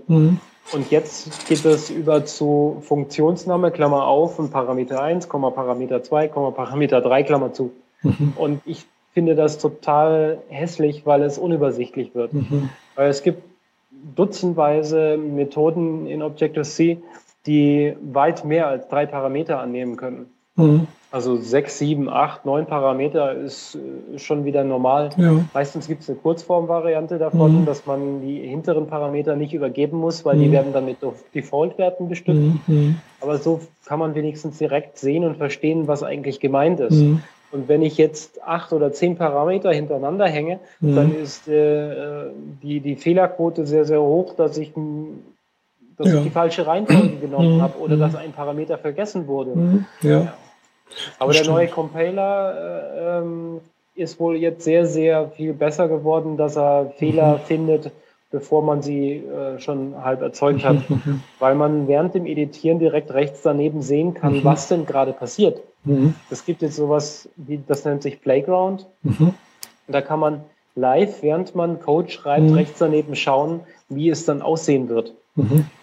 Und jetzt geht es über zu Funktionsname, Klammer auf, und Parameter 1, Parameter 2, Parameter 3, Klammer zu. Und ich finde das total hässlich, weil es unübersichtlich wird. Mhm. Weil es gibt dutzendweise Methoden in Objective-C, die weit mehr als drei Parameter annehmen können. Mhm. Also sechs, sieben, acht, neun Parameter ist äh, schon wieder normal. Ja. Meistens gibt es eine Kurzformvariante davon, mhm. dass man die hinteren Parameter nicht übergeben muss, weil mhm. die werden dann mit Default-Werten bestückt. Mhm. mhm. Aber so kann man wenigstens direkt sehen und verstehen, was eigentlich gemeint ist. Mhm. Und wenn ich jetzt acht oder zehn Parameter hintereinander hänge, mhm. dann ist äh, die, die Fehlerquote sehr, sehr hoch, dass ich, dass ja. ich die falsche Reihenfolge genommen mhm. habe oder mhm. dass ein Parameter vergessen wurde. Mhm. Ja. Aber der neue Compiler äh, ähm, ist wohl jetzt sehr, sehr viel besser geworden, dass er Fehler mhm. findet bevor man sie äh, schon halb erzeugt hat, [laughs] weil man während dem Editieren direkt rechts daneben sehen kann, mhm. was denn gerade passiert. Mhm. Es gibt jetzt sowas, wie das nennt sich Playground. Mhm. Da kann man live, während man Code schreibt, rechts daneben schauen, wie es dann aussehen wird.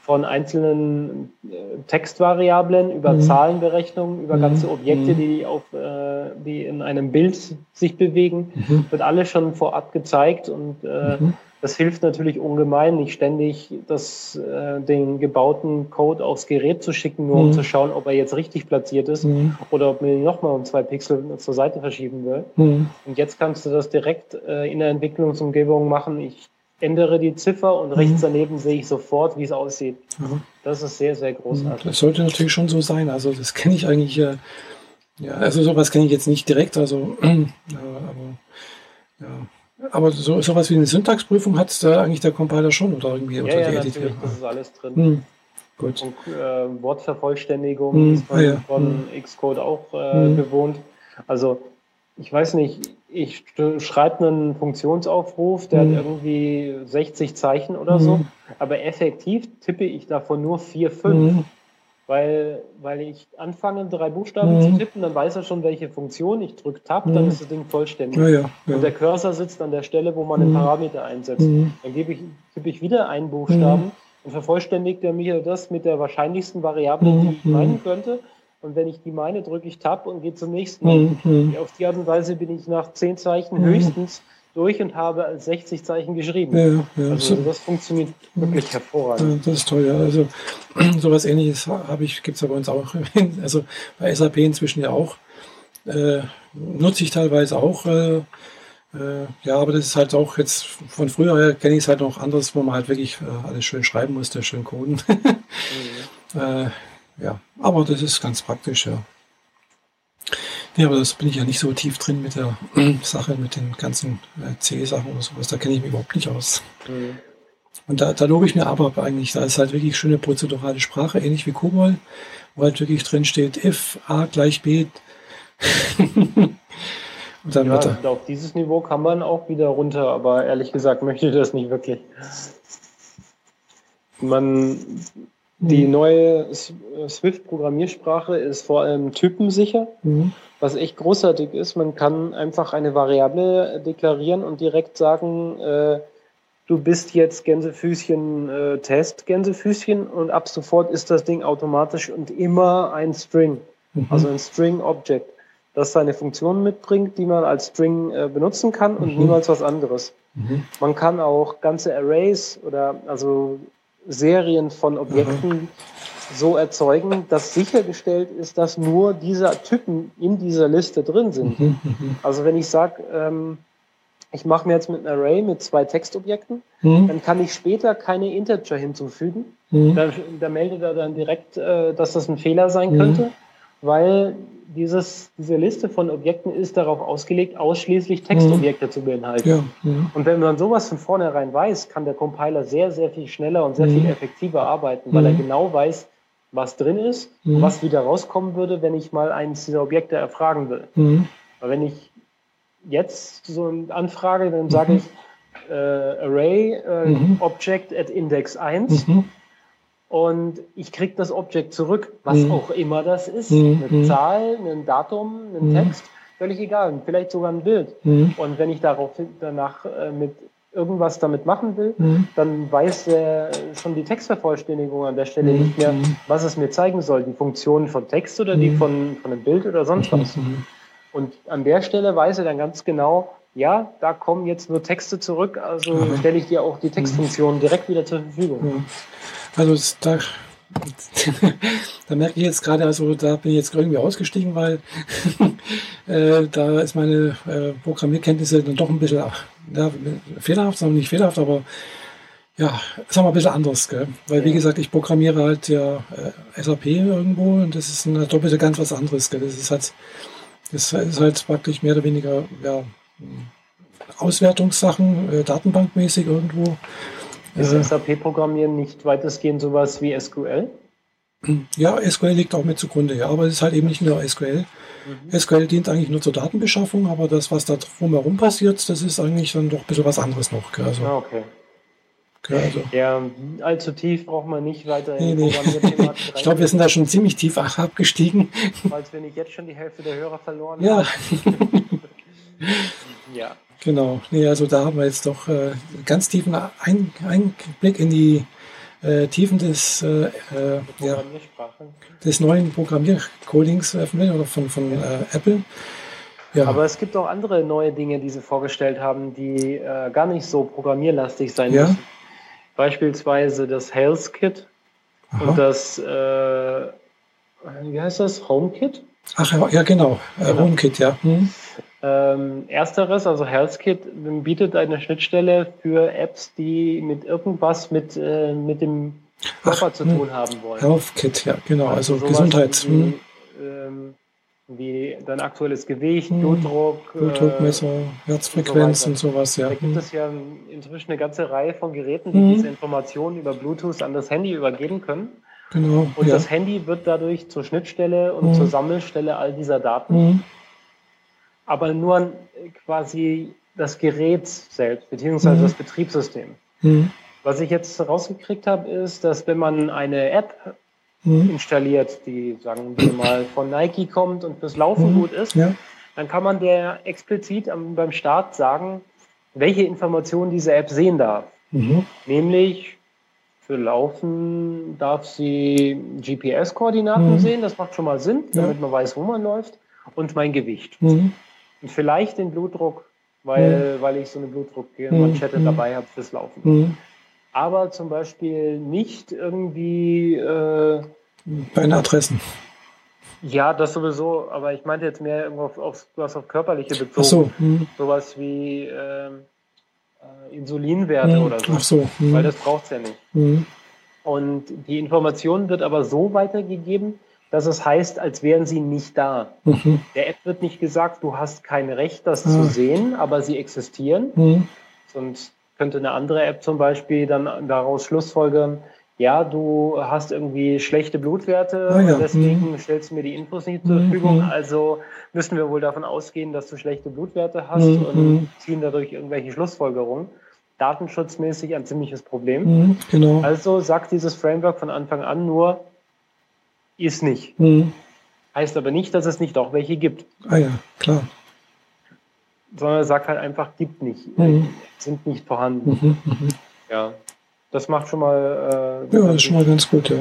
Von einzelnen äh, Textvariablen über. Zahlenberechnungen, über ganze Objekte, die, auf, äh, die in einem Bild sich bewegen, wird alles schon vorab gezeigt und äh, das hilft natürlich ungemein, nicht ständig das, äh, den gebauten Code aufs Gerät zu schicken, nur mhm. um zu schauen, ob er jetzt richtig platziert ist mhm. oder ob man ihn nochmal um zwei Pixel zur Seite verschieben will. Mhm. Und jetzt kannst du das direkt äh, in der Entwicklungsumgebung machen. Ich ändere die Ziffer und rechts mhm. daneben sehe ich sofort, wie es aussieht. Mhm. Das ist sehr, sehr großartig. Das sollte natürlich schon so sein. Also das kenne ich eigentlich, äh, ja, also sowas kenne ich jetzt nicht direkt, also [clears throat] aber ja. Aber so sowas wie eine Syntaxprüfung hat da eigentlich der Compiler schon oder irgendwie ja, unter ja, die natürlich, das ist alles drin. Hm. Gut. Und, äh, Wortvervollständigung hm. ist von, ah, ja. von hm. Xcode auch äh, hm. bewohnt. Also ich weiß nicht, ich schreibe einen Funktionsaufruf, der hm. hat irgendwie 60 Zeichen oder so, hm. aber effektiv tippe ich davon nur 4, 5 weil, weil ich anfange, drei Buchstaben mhm. zu tippen, dann weiß er schon, welche Funktion. Ich drücke Tab, mhm. dann ist das Ding vollständig. Ja, ja, ja. Und der Cursor sitzt an der Stelle, wo man mhm. den Parameter einsetzt. Mhm. Dann gebe ich, tippe ich wieder einen Buchstaben mhm. und vervollständigt er mir das mit der wahrscheinlichsten Variable, die ich mhm. meinen könnte. Und wenn ich die meine, drücke ich Tab und gehe zum nächsten. Auf die Art und Weise bin ich nach zehn Zeichen höchstens durch und habe als 60 Zeichen geschrieben. Ja, ja. Also das funktioniert wirklich hervorragend. Das ist toll, ja. Also [clears throat] sowas ähnliches habe ich, gibt es ja bei uns auch, [laughs] also bei SAP inzwischen ja auch. Äh, nutze ich teilweise auch. Äh, äh, ja, aber das ist halt auch jetzt von früher her kenne ich es halt noch anders, wo man halt wirklich äh, alles schön schreiben musste, schön coden. [laughs] mhm. Äh, ja, aber das ist ganz praktisch, ja. Ja, aber das bin ich ja nicht so tief drin mit der Sache, mit den ganzen äh, C-Sachen oder sowas. Da kenne ich mich überhaupt nicht aus. Mhm. Und da, da lobe ich mir aber eigentlich, da ist halt wirklich schöne prozedurale Sprache, ähnlich wie COBOL, wo halt wirklich drin steht, if a gleich b. [laughs] Und dann ja, wird er, auf dieses Niveau kann man auch wieder runter, aber ehrlich gesagt möchte ich das nicht wirklich. Man, die mhm. neue Swift-Programmiersprache ist vor allem typensicher. Mhm was echt großartig ist. Man kann einfach eine Variable deklarieren und direkt sagen, äh, du bist jetzt Gänsefüßchen äh, Test Gänsefüßchen und ab sofort ist das Ding automatisch und immer ein String, mhm. also ein String Object, das seine Funktion mitbringt, die man als String äh, benutzen kann und mhm. niemals was anderes. Mhm. Man kann auch ganze Arrays oder also Serien von Objekten mhm so erzeugen, dass sichergestellt ist, dass nur dieser Typen in dieser Liste drin sind. Mhm, mhm. Also wenn ich sage, ähm, ich mache mir jetzt mit einem Array mit zwei Textobjekten, mhm. dann kann ich später keine Integer hinzufügen. Da, da, meldet er dann direkt, äh, dass das ein Fehler sein könnte, weil dieses, diese Liste von Objekten ist darauf ausgelegt, ausschließlich Textobjekte zu beinhalten. Ja, ja. Und wenn man sowas von vornherein weiß, kann der Compiler sehr, sehr viel schneller und sehr viel effektiver arbeiten, weil er genau weiß, was drin ist mhm. und was wieder rauskommen würde, wenn ich mal eines dieser Objekte erfragen will. Mhm. Aber wenn ich jetzt so eine Anfrage, dann sage mhm. ich äh, Array äh, mhm. Object at Index 1 mhm. Und ich kriege das Objekt zurück, was mhm. auch immer das ist. Eine Zahl, ein Datum, ein Text, völlig egal, vielleicht sogar ein Bild. Und wenn ich darauf danach äh, mit irgendwas damit machen will, mhm. dann weiß er schon die Textvervollständigung an der Stelle mhm. nicht mehr, mhm. was es mir zeigen soll, die Funktionen von Text oder die mhm. von, von einem Bild oder sonst was. Mhm. Und an der Stelle weiß er dann ganz genau, ja, da kommen jetzt nur Texte zurück, also mhm. stelle ich dir auch die Textfunktion direkt wieder zur Verfügung. Also da [laughs] da merke ich jetzt gerade, also da bin ich jetzt irgendwie ausgestiegen, weil [laughs] äh, da ist meine äh, Programmierkenntnisse dann doch ein bisschen ja, fehlerhaft, sagen nicht fehlerhaft, aber ja, sagen wir ein bisschen anders, gell? weil wie gesagt, ich programmiere halt ja äh, SAP irgendwo und das ist eine doppelte ganz was anderes. Gell? Das ist halt, das ist halt praktisch mehr oder weniger ja, Auswertungssachen, äh, datenbankmäßig irgendwo. Ist äh, SAP-Programmieren nicht weitestgehend sowas wie SQL? Ja, SQL liegt auch mit zugrunde, ja, aber es ist halt eben nicht nur SQL. Mhm. SQL dient eigentlich nur zur Datenbeschaffung, aber das, was da drumherum passiert, das ist eigentlich dann doch ein bisschen was anderes noch. Also, ah, okay. Also. Ja, allzu tief braucht man nicht weiter nee, nee. [laughs] Ich glaube, wir sind da schon ziemlich tief [laughs] abgestiegen. Falls wir nicht jetzt schon die Hälfte der Hörer verloren ja. haben. [laughs] ja. Genau. Nee, also da haben wir jetzt doch äh, ganz tiefen Ein Einblick in die äh, Tiefen des, äh, äh ja, des neuen Programmiercodings oder von, von äh, Apple. Ja. Aber es gibt auch andere neue Dinge, die sie vorgestellt haben, die äh, gar nicht so programmierlastig sein ja. müssen. Beispielsweise das Health Kit Aha. und das, äh, wie heißt das, HomeKit? Ach ja, genau, genau. HomeKit, ja. Hm. Ähm, ersteres, also HealthKit, bietet eine Schnittstelle für Apps, die mit irgendwas mit, äh, mit dem Körper Ach, zu tun haben wollen. HealthKit, ja, genau, also, also Gesundheit. Wie, hm. ähm, wie dein aktuelles Gewicht, hm. Blutdruck, Blutdruckmesser, äh, Herzfrequenz und, so und, sowas, ja. Da gibt hm. es ja inzwischen eine ganze Reihe von Geräten, die hm. diese Informationen über Bluetooth an das Handy übergeben können. Genau. Und ja. das Handy wird dadurch zur Schnittstelle und hm. zur Sammelstelle all dieser Daten. Aber nur quasi das Gerät selbst, beziehungsweise mhm. das Betriebssystem. Mhm. Was ich jetzt rausgekriegt habe, ist, dass wenn man eine App mhm. installiert, die, sagen wir mal, von Nike kommt und fürs Laufen mhm. gut ist, ja. dann kann man der explizit am, beim Start sagen, welche Informationen diese App sehen darf. Mhm. Nämlich für Laufen darf sie GPS-Koordinaten mhm. sehen, das macht schon mal Sinn, damit man weiß, wo man läuft, und mein Gewicht. Und vielleicht den Blutdruck, weil, mhm. weil ich so eine Blutdruckmanschette mhm. dabei habe fürs Laufen. Mhm. Aber zum Beispiel nicht irgendwie. Äh, Deine Adressen. Ja, das sowieso, aber ich meinte jetzt mehr auf, auf, was auf körperliche bezogen. Ach so. Mhm. Sowas wie ähm, äh, Insulinwerte mhm. oder so. Ach so. Mhm. Weil das braucht es ja nicht. Mhm. Und die Information wird aber so weitergegeben, dass es heißt, als wären sie nicht da. Mhm. Der App wird nicht gesagt, du hast kein Recht, das ah. zu sehen, aber sie existieren. Mhm. Sonst könnte eine andere App zum Beispiel dann daraus schlussfolgern, ja, du hast irgendwie schlechte Blutwerte ah, ja. und deswegen mhm. stellst du mir die Infos nicht zur Verfügung. Mhm. Also müssen wir wohl davon ausgehen, dass du schlechte Blutwerte hast mhm. und ziehen dadurch irgendwelche Schlussfolgerungen. Datenschutzmäßig ein ziemliches Problem. Mhm, genau. Also sagt dieses Framework von Anfang an nur, ist nicht. Mhm. Heißt aber nicht, dass es nicht auch welche gibt. Ah ja, klar. Sondern er sagt halt einfach, gibt nicht. Mhm. Sind nicht vorhanden. Mhm, mhm, ja. Das macht schon mal. Äh, ja, das ist schon mal ganz gut, ja.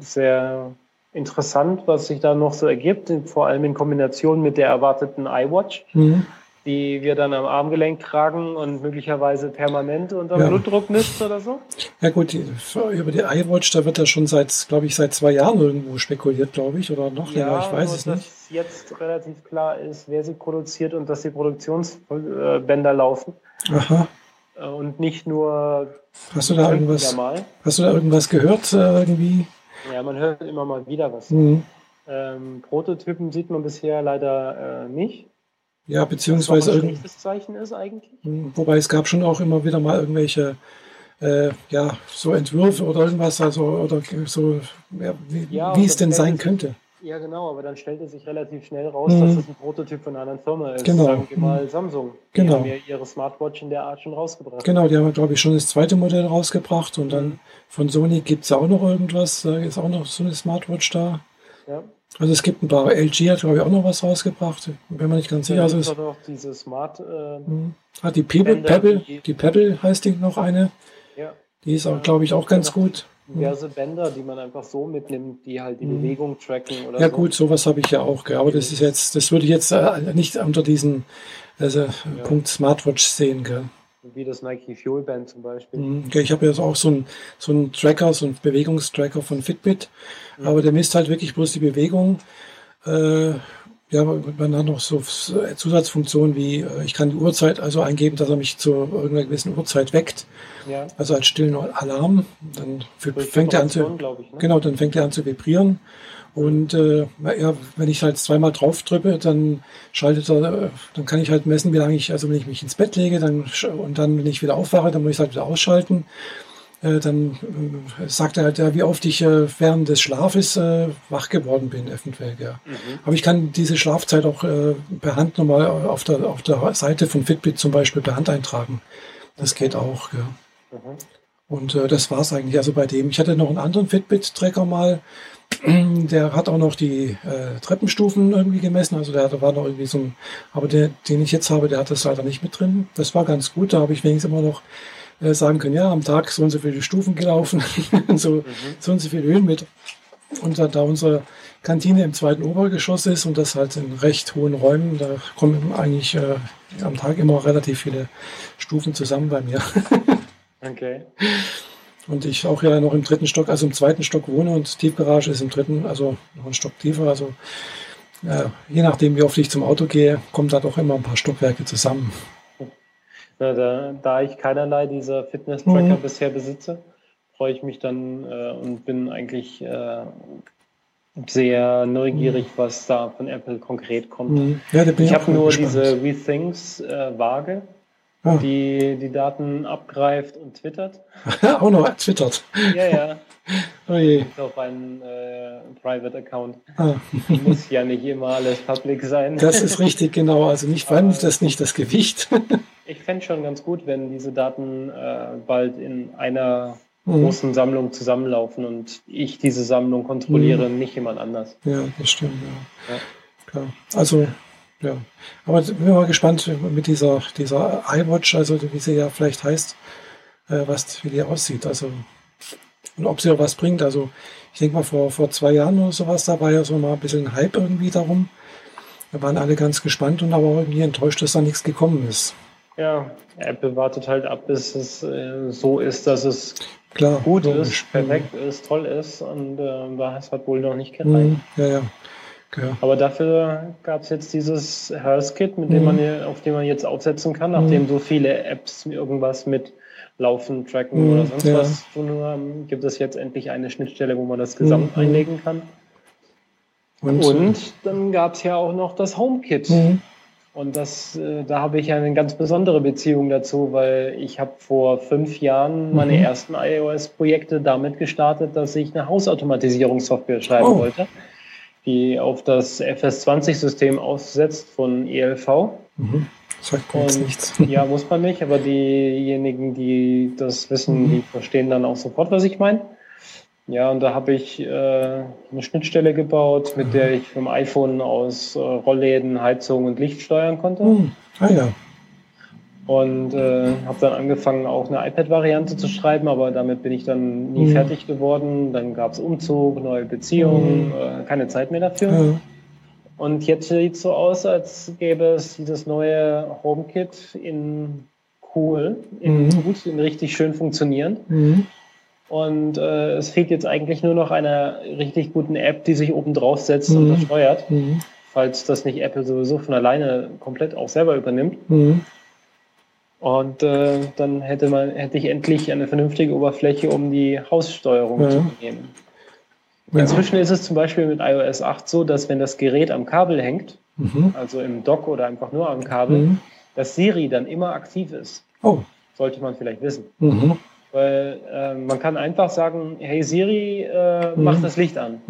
Sehr interessant, was sich da noch so ergibt, vor allem in Kombination mit der erwarteten iWatch. Mhm die wir dann am Armgelenk tragen und möglicherweise permanent unter ja. Blutdruck misst oder so? Ja gut, die, über die iWatch, da wird ja schon seit, glaube ich, seit zwei Jahren irgendwo spekuliert, glaube ich, oder noch länger, ja, ich weiß es nicht. jetzt relativ klar ist, wer sie produziert und dass die Produktionsbänder laufen. Aha. Äh, und nicht nur hast du da irgendwas Hast du da irgendwas gehört äh, irgendwie? Ja, man hört immer mal wieder was. Mhm. Ähm, Prototypen sieht man bisher leider äh, nicht. Ja, beziehungsweise. Schlechtes Zeichen ist eigentlich. Hm, wobei es gab schon auch immer wieder mal irgendwelche, äh, ja, so Entwürfe oder irgendwas, also, oder so, ja, wie, ja, wie es denn sein könnte. Ja, genau, aber dann stellte sich relativ schnell raus, mhm. dass es ein Prototyp von einer anderen Firma ist. Genau. Sagen wir mal mhm. Samsung. Genau. Die haben ja ihre Smartwatch in der Art schon rausgebracht. Genau, die haben, glaube ich, schon das zweite Modell rausgebracht und mhm. dann von Sony gibt es auch noch irgendwas. Da ist auch noch so eine Smartwatch da. Ja. Also es gibt ein paar, LG hat glaube ich auch noch was rausgebracht, bin mir nicht ganz sicher. Also es ist auch diese Smart. Äh, ah, die Pebble, Pebble, die Pebble heißt die noch eine. Ja. Die ist auch, glaube ich, auch ganz gut. Diverse Bänder, die man einfach so mitnimmt, die halt die mhm. Bewegung tracken oder Ja so. gut, sowas habe ich ja auch, aber das ist jetzt, das würde ich jetzt äh, nicht unter diesen also, ja. Punkt Smartwatch sehen, gell? Wie das Nike Fuel Band zum Beispiel. Mhm. Okay, ich habe jetzt auch so einen so einen Tracker, so einen Bewegungstracker von Fitbit, mhm. aber der misst halt wirklich bloß die Bewegung. Äh, ja, man hat noch so Zusatzfunktionen wie, äh, ich kann die Uhrzeit also eingeben, dass er mich zu irgendeiner gewissen Uhrzeit weckt. Ja. Also als stillen Alarm. Dann fängt er an zu, ich, ne? genau, dann fängt er an zu vibrieren. Und äh, ja, wenn ich halt zweimal drauf drücke, dann schaltet er, dann kann ich halt messen, wie lange ich, also wenn ich mich ins Bett lege, dann und dann, wenn ich wieder aufwache, dann muss ich es halt wieder ausschalten. Äh, dann äh, sagt er halt, ja, wie oft ich äh, während des Schlafes äh, wach geworden bin, eventuell. Ja. Mhm. Aber ich kann diese Schlafzeit auch äh, per Hand nochmal auf der, auf der Seite von Fitbit zum Beispiel per Hand eintragen. Das geht auch. Ja. Mhm. Und äh, das war es eigentlich. Also bei dem, ich hatte noch einen anderen Fitbit-Tracker mal, der hat auch noch die äh, Treppenstufen irgendwie gemessen. Also der, der war noch irgendwie so ein, aber der, den ich jetzt habe, der hat das leider nicht mit drin. Das war ganz gut. Da habe ich wenigstens immer noch äh, sagen können, ja, am Tag so und so viele Stufen gelaufen, [laughs] so, mhm. so und so viele Höhenmeter. Und da, da unsere Kantine im zweiten Obergeschoss ist und das halt in recht hohen Räumen, da kommen eigentlich äh, am Tag immer relativ viele Stufen zusammen bei mir. [laughs] okay. Und ich auch ja noch im dritten Stock, also im zweiten Stock wohne und Tiefgarage ist im dritten, also noch ein Stock tiefer. Also ja, je nachdem, wie oft ich zum Auto gehe, kommen da doch immer ein paar Stockwerke zusammen. Na, da, da, ich keinerlei dieser Fitness-Tracker mhm. bisher besitze, freue ich mich dann äh, und bin eigentlich äh, sehr neugierig, mhm. was da von Apple konkret kommt. Mhm. Ja, ich habe nur gespannt. diese WeThings-Waage. Ah. die die Daten abgreift und twittert. [laughs] auch noch twittert. Ja, ja. [laughs] Oh je. Auf einen äh, Private Account. Ah. [laughs] Muss ja nicht immer alles public sein. Das ist richtig, genau. Also nicht wann, das nicht das Gewicht. ich fände schon ganz gut, wenn diese Daten äh, bald in einer mhm. großen Sammlung zusammenlaufen und ich diese Sammlung kontrolliere, mhm. nicht jemand anders. Ja, das stimmt, ja. ja. Klar. Also ja, aber ich bin mal gespannt mit dieser, dieser iWatch, also wie sie ja vielleicht heißt, äh, was, wie die aussieht. Also, und ob sie auch was bringt. Also, ich denke mal, vor, vor zwei Jahren oder sowas, da war ja so mal ein bisschen Hype irgendwie darum. Da waren alle ganz gespannt und aber irgendwie enttäuscht, dass da nichts gekommen ist. Ja, Apple wartet halt ab, bis es äh, so ist, dass es Klar, gut logisch. ist, perfekt mhm. ist, toll ist und äh, da hat wohl noch nicht gereicht. Mhm, ja, ja. Ja. Aber dafür gab es jetzt dieses Hearth-Kit, mit dem man, mhm. auf dem man jetzt aufsetzen kann, nachdem mhm. so viele Apps irgendwas mit Laufen, Tracken mhm. oder sonst ja. was tun haben, gibt es jetzt endlich eine Schnittstelle, wo man das Gesamt mhm. einlegen kann. Und, Und dann gab es ja auch noch das HomeKit. Mhm. Und das, äh, da habe ich eine ganz besondere Beziehung dazu, weil ich habe vor fünf Jahren meine mhm. ersten iOS-Projekte damit gestartet, dass ich eine Hausautomatisierungssoftware schreiben oh. wollte die auf das FS20-System aussetzt von ELV. Mhm. Sagt mir jetzt nichts. [laughs] Ja, muss man nicht, aber diejenigen, die das wissen, mhm. die verstehen dann auch sofort, was ich meine. Ja, und da habe ich äh, eine Schnittstelle gebaut, mit mhm. der ich vom iPhone aus äh, Rollläden, Heizung und Licht steuern konnte. Mhm. Ah ja. Und äh, habe dann angefangen, auch eine iPad-Variante zu schreiben, aber damit bin ich dann nie mhm. fertig geworden. Dann gab es Umzug, neue Beziehungen, mhm. äh, keine Zeit mehr dafür. Mhm. Und jetzt sieht es so aus, als gäbe es dieses neue HomeKit in cool, in mhm. gut, in richtig schön funktionierend. Mhm. Und äh, es fehlt jetzt eigentlich nur noch einer richtig guten App, die sich oben drauf setzt und das mhm. steuert, falls das nicht Apple sowieso von alleine komplett auch selber übernimmt. Und äh, dann hätte man, hätte ich endlich eine vernünftige Oberfläche, um die Haussteuerung ja. zu nehmen. Inzwischen ist es zum Beispiel mit iOS 8 so, dass wenn das Gerät am Kabel hängt, mhm. also im Dock oder einfach nur am Kabel, mhm. dass Siri dann immer aktiv ist. Oh. Sollte man vielleicht wissen. Mhm. Weil äh, man kann einfach sagen, hey Siri, äh, mach mhm. das Licht an.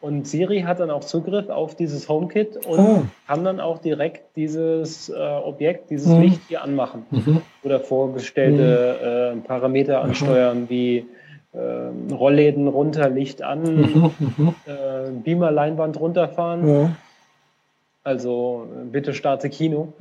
Mhm. Und Siri hat dann auch Zugriff auf dieses HomeKit und ah. kann dann auch direkt dieses äh, Objekt, dieses mhm. Licht hier anmachen mhm. oder vorgestellte mhm. äh, Parameter mhm. ansteuern wie äh, Rollläden runter, Licht an, mhm. Mhm. äh, Beamer-Leinwand runterfahren. Ja. Also bitte starte Kino.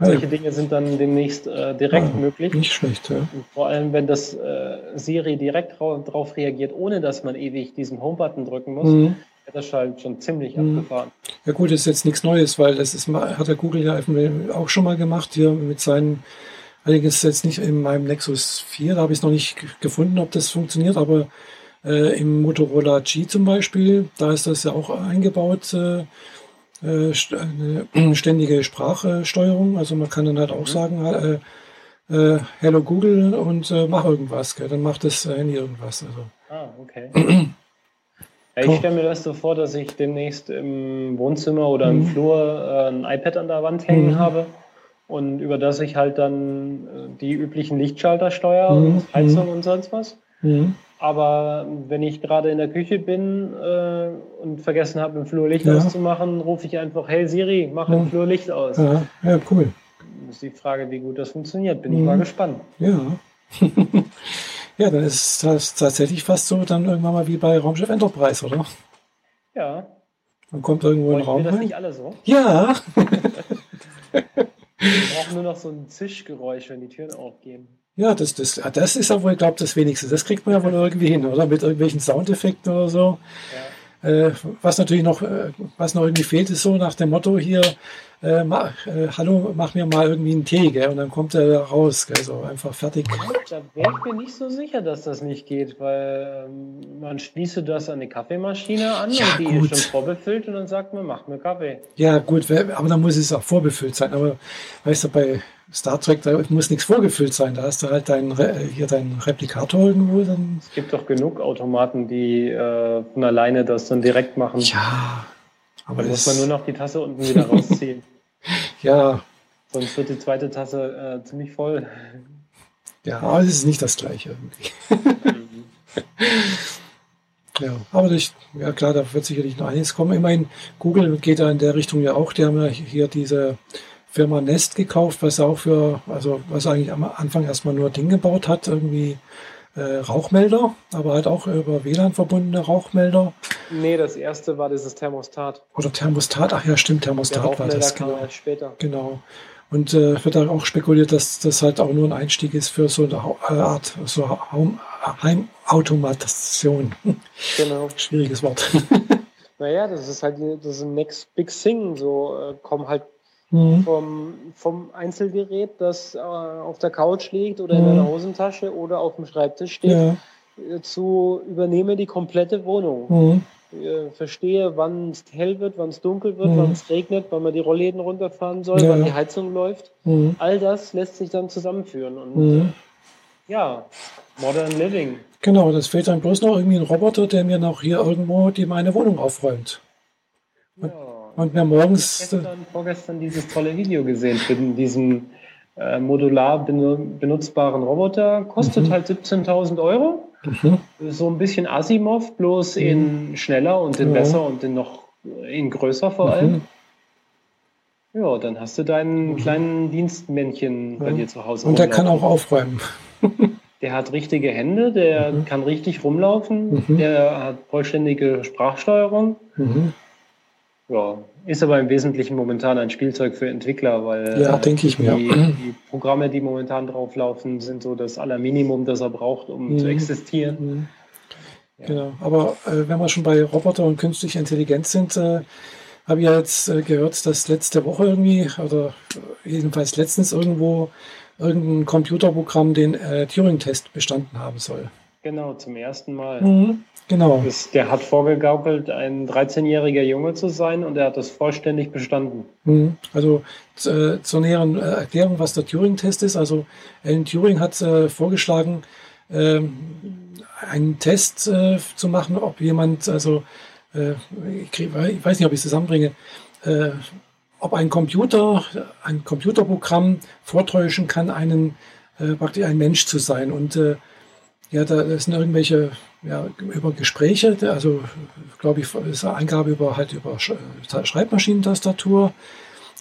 Solche Dinge sind dann demnächst äh, direkt ja, möglich. Nicht schlecht, ja. Und vor allem, wenn das äh, Siri direkt darauf reagiert, ohne dass man ewig diesen Home-Button drücken muss, mhm. das halt schon ziemlich mhm. abgefahren. Ja gut, das ist jetzt nichts Neues, weil das ist, hat der Google ja auch schon mal gemacht hier mit seinen, allerdings jetzt nicht in meinem Nexus 4, da habe ich es noch nicht gefunden, ob das funktioniert, aber äh, im Motorola G zum Beispiel, da ist das ja auch eingebaut, äh, äh, eine [clears throat] ständige Sprachsteuerung. Also man kann dann halt auch mhm. sagen, äh, äh, Hello Google und äh, mach irgendwas. Gell? Dann macht das Handy irgendwas. Also. Ah, okay. [clears throat] ich stelle mir das so vor, dass ich demnächst im Wohnzimmer oder im mhm. Flur äh, ein iPad an der Wand hängen mhm. habe und über das ich halt dann äh, die üblichen Lichtschalter steuere, mhm. Heizung und sonst was. Mhm. Aber wenn ich gerade in der Küche bin äh, und vergessen habe, im Flur Licht ja. auszumachen, rufe ich einfach, hey Siri, mach ja. im Flur Licht aus. Ja, ja cool. ist die Frage, wie gut das funktioniert. Bin ich mal mhm. gespannt. Ja. [laughs] ja, dann ist das tatsächlich fast so dann irgendwann mal wie bei Raumschiff Enterprise, oder? Ja. Man kommt irgendwo in den Raum. das nicht alle so? Ja. Wir brauchen nur noch so ein Zischgeräusch, wenn die Türen aufgehen. Ja, das, das, das ist ja wohl, glaube ich, das Wenigste. Das kriegt man ja wohl irgendwie hin, oder? Mit irgendwelchen Soundeffekten oder so. Ja. Äh, was natürlich noch, äh, was noch irgendwie fehlt, ist so nach dem Motto hier, äh, ma, äh, hallo, mach mir mal irgendwie einen Tee, gell? Und dann kommt er raus, gell? So einfach fertig. Da wäre ich mir nicht so sicher, dass das nicht geht, weil ähm, man schließe das an die Kaffeemaschine an ja, und die gut. ist schon vorbefüllt und dann sagt man, mach mir Kaffee. Ja, gut, aber dann muss es auch vorbefüllt sein. Aber weißt du, bei Star Trek, da muss nichts vorgefüllt sein. Da hast du halt deinen, hier deinen Replikator irgendwo. Dann es gibt doch genug Automaten, die äh, von alleine das dann direkt machen. Ja, aber dann muss man nur noch die Tasse unten wieder [laughs] rausziehen. ja. Sonst wird die zweite Tasse äh, ziemlich voll. Ja, aber es ist nicht das gleiche irgendwie. [laughs] Ja, aber das, ja klar, da wird sicherlich noch einiges kommen. Ich meine, Google geht da in der Richtung ja auch. Die haben ja hier diese Firma Nest gekauft, was auch für, also was eigentlich am Anfang erstmal nur Ding gebaut hat, irgendwie äh, Rauchmelder, aber halt auch über WLAN verbundene Rauchmelder. Nee, das erste war dieses Thermostat. Oder Thermostat, ach ja, stimmt, Thermostat war das. Genau. Halt später. Genau. Und äh, wird auch spekuliert, dass das halt auch nur ein Einstieg ist für so eine Art so Heimautomation. Genau. [laughs] Schwieriges Wort. [laughs] naja, das ist halt das ist ein Next Big Thing. So äh, kommen halt mhm. vom, vom Einzelgerät, das äh, auf der Couch liegt oder mhm. in der Hosentasche oder auf dem Schreibtisch steht, ja. Äh, zu übernehme die komplette Wohnung. Mhm. Äh, verstehe, wann es hell wird, wann es dunkel wird, mhm. wann es regnet, wann man die Rollläden runterfahren soll, ja. wann die Heizung läuft. Mhm. All das lässt sich dann zusammenführen. Und mhm. ja, Modern Living. Genau, das fehlt dann bloß noch irgendwie ein Roboter, der mir noch hier irgendwo die meine Wohnung aufräumt. Und, mir morgens. Ich habe gestern, vorgestern dieses tolle Video gesehen für diesen äh, modular benutzbaren Roboter. Kostet mhm. halt 17.000 Euro. Mhm. So ein bisschen Asimov, bloß mhm. in schneller und in ja. besser und in noch in größer vor allem. Mhm. Ja, dann hast du deinen mhm. kleinen Dienstmännchen bei dir zu Hause. Und der kann auch aufräumen. [laughs] der hat richtige Hände, der mhm. kann richtig rumlaufen, mhm. der hat vollständige Sprachsteuerung. Ja, ist aber im Wesentlichen momentan ein Spielzeug für Entwickler, weil ja, denke ich mir. Die, die, Programme, die momentan drauflaufen, sind so das Allerminimum, das er braucht, um mhm. zu existieren. Mhm. Ja. Genau. Aber äh, wenn wir schon bei Roboter und künstlicher Intelligenz sind, äh, habe ich ja jetzt äh, gehört, dass letzte Woche irgendwie, oder jedenfalls letztens irgendwo, irgendein Computerprogramm den äh, Turing-Test bestanden haben soll. Genau, zum ersten Mal. Mhm. Genau. Das, der hat vorgegaukelt, ein 13-jähriger Junge zu sein und er hat das vollständig bestanden. Mhm. Also äh, zur näheren äh, Erklärung, was der Turing-Test ist. Also Alan Turing hat äh, vorgeschlagen, ähm, einen Test äh, zu machen, ob jemand, also äh, ich, krieg, ich, weiß nicht, ob ich es zusammenbringe, äh, ob ein Computer, ein Computerprogramm vortäuschen kann, einen praktisch ein Mensch zu sein. Und ja, da sind irgendwelche ja, über Gespräche, also glaube ich, ist eine Eingabe über halt über Schreibmaschinentastatur.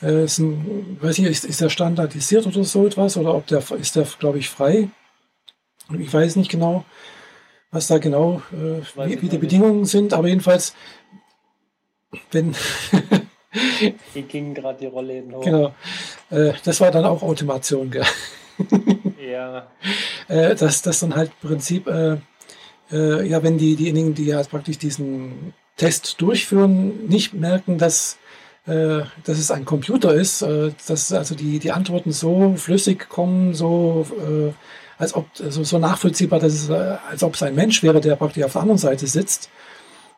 Äh, ist ein, weiß ich, ist, ist der standardisiert oder so etwas oder ob der ist der, glaube ich, frei. Ich weiß nicht genau, was da genau, äh, wie, wie die Bedingungen sind, aber jedenfalls, wenn Hier gingen gerade die Rollläden hoch. Genau. Äh, das war dann auch Automation, gell? [laughs] ja. Äh, dass das dann halt im Prinzip, äh, äh, ja, wenn die, diejenigen, die ja praktisch diesen Test durchführen, nicht merken, dass, äh, dass es ein Computer ist, äh, dass also die, die Antworten so flüssig kommen, so, äh, als ob, so, so nachvollziehbar, dass es, äh, als ob es ein Mensch wäre, der praktisch auf der anderen Seite sitzt.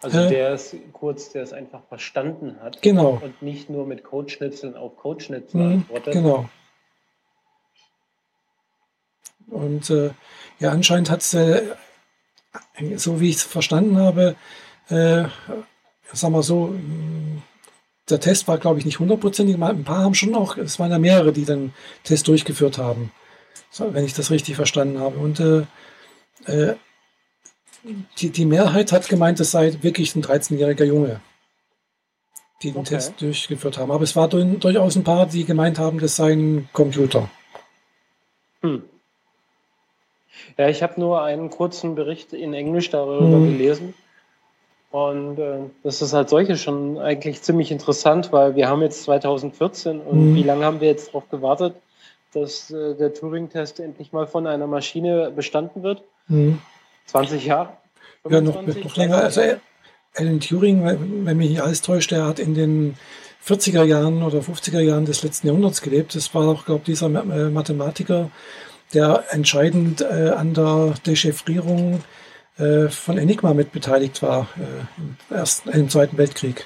Also der ist kurz, der es einfach verstanden hat. Genau. Und nicht nur mit Codeschnitzeln auf Codeschnitzeln mhm, antwortet. Genau. Und äh, ja, anscheinend hat es, äh, so wie ich es verstanden habe, äh, sagen wir so, der Test war, glaube ich, nicht hundertprozentig. Ein paar haben schon auch, es waren ja mehrere, die den Test durchgeführt haben, wenn ich das richtig verstanden habe. Und äh, äh, die, die Mehrheit hat gemeint, es sei wirklich ein 13-jähriger Junge. die den okay. Test durchgeführt haben. Aber es war durchaus ein paar, die gemeint haben, das sei ein Computer. Hm. Ja, ich habe nur einen kurzen Bericht in Englisch darüber hm. gelesen. Und äh, das ist halt solche schon eigentlich ziemlich interessant, weil wir haben jetzt 2014 und mhm. wie lange haben wir jetzt darauf gewartet, dass äh, der Turing-Test endlich mal von einer Maschine bestanden wird? Mhm. 20 Jahre? 25, ja, noch, noch länger. Also Alan Turing, wenn mich nicht alles täuscht, der hat in den 40er Jahren oder 50er Jahren des letzten Jahrhunderts gelebt. Das war auch, glaube ich, dieser äh, Mathematiker, der entscheidend äh, an der Dechiffrierung äh, von Enigma mit beteiligt war äh, im, ersten, im Zweiten Weltkrieg.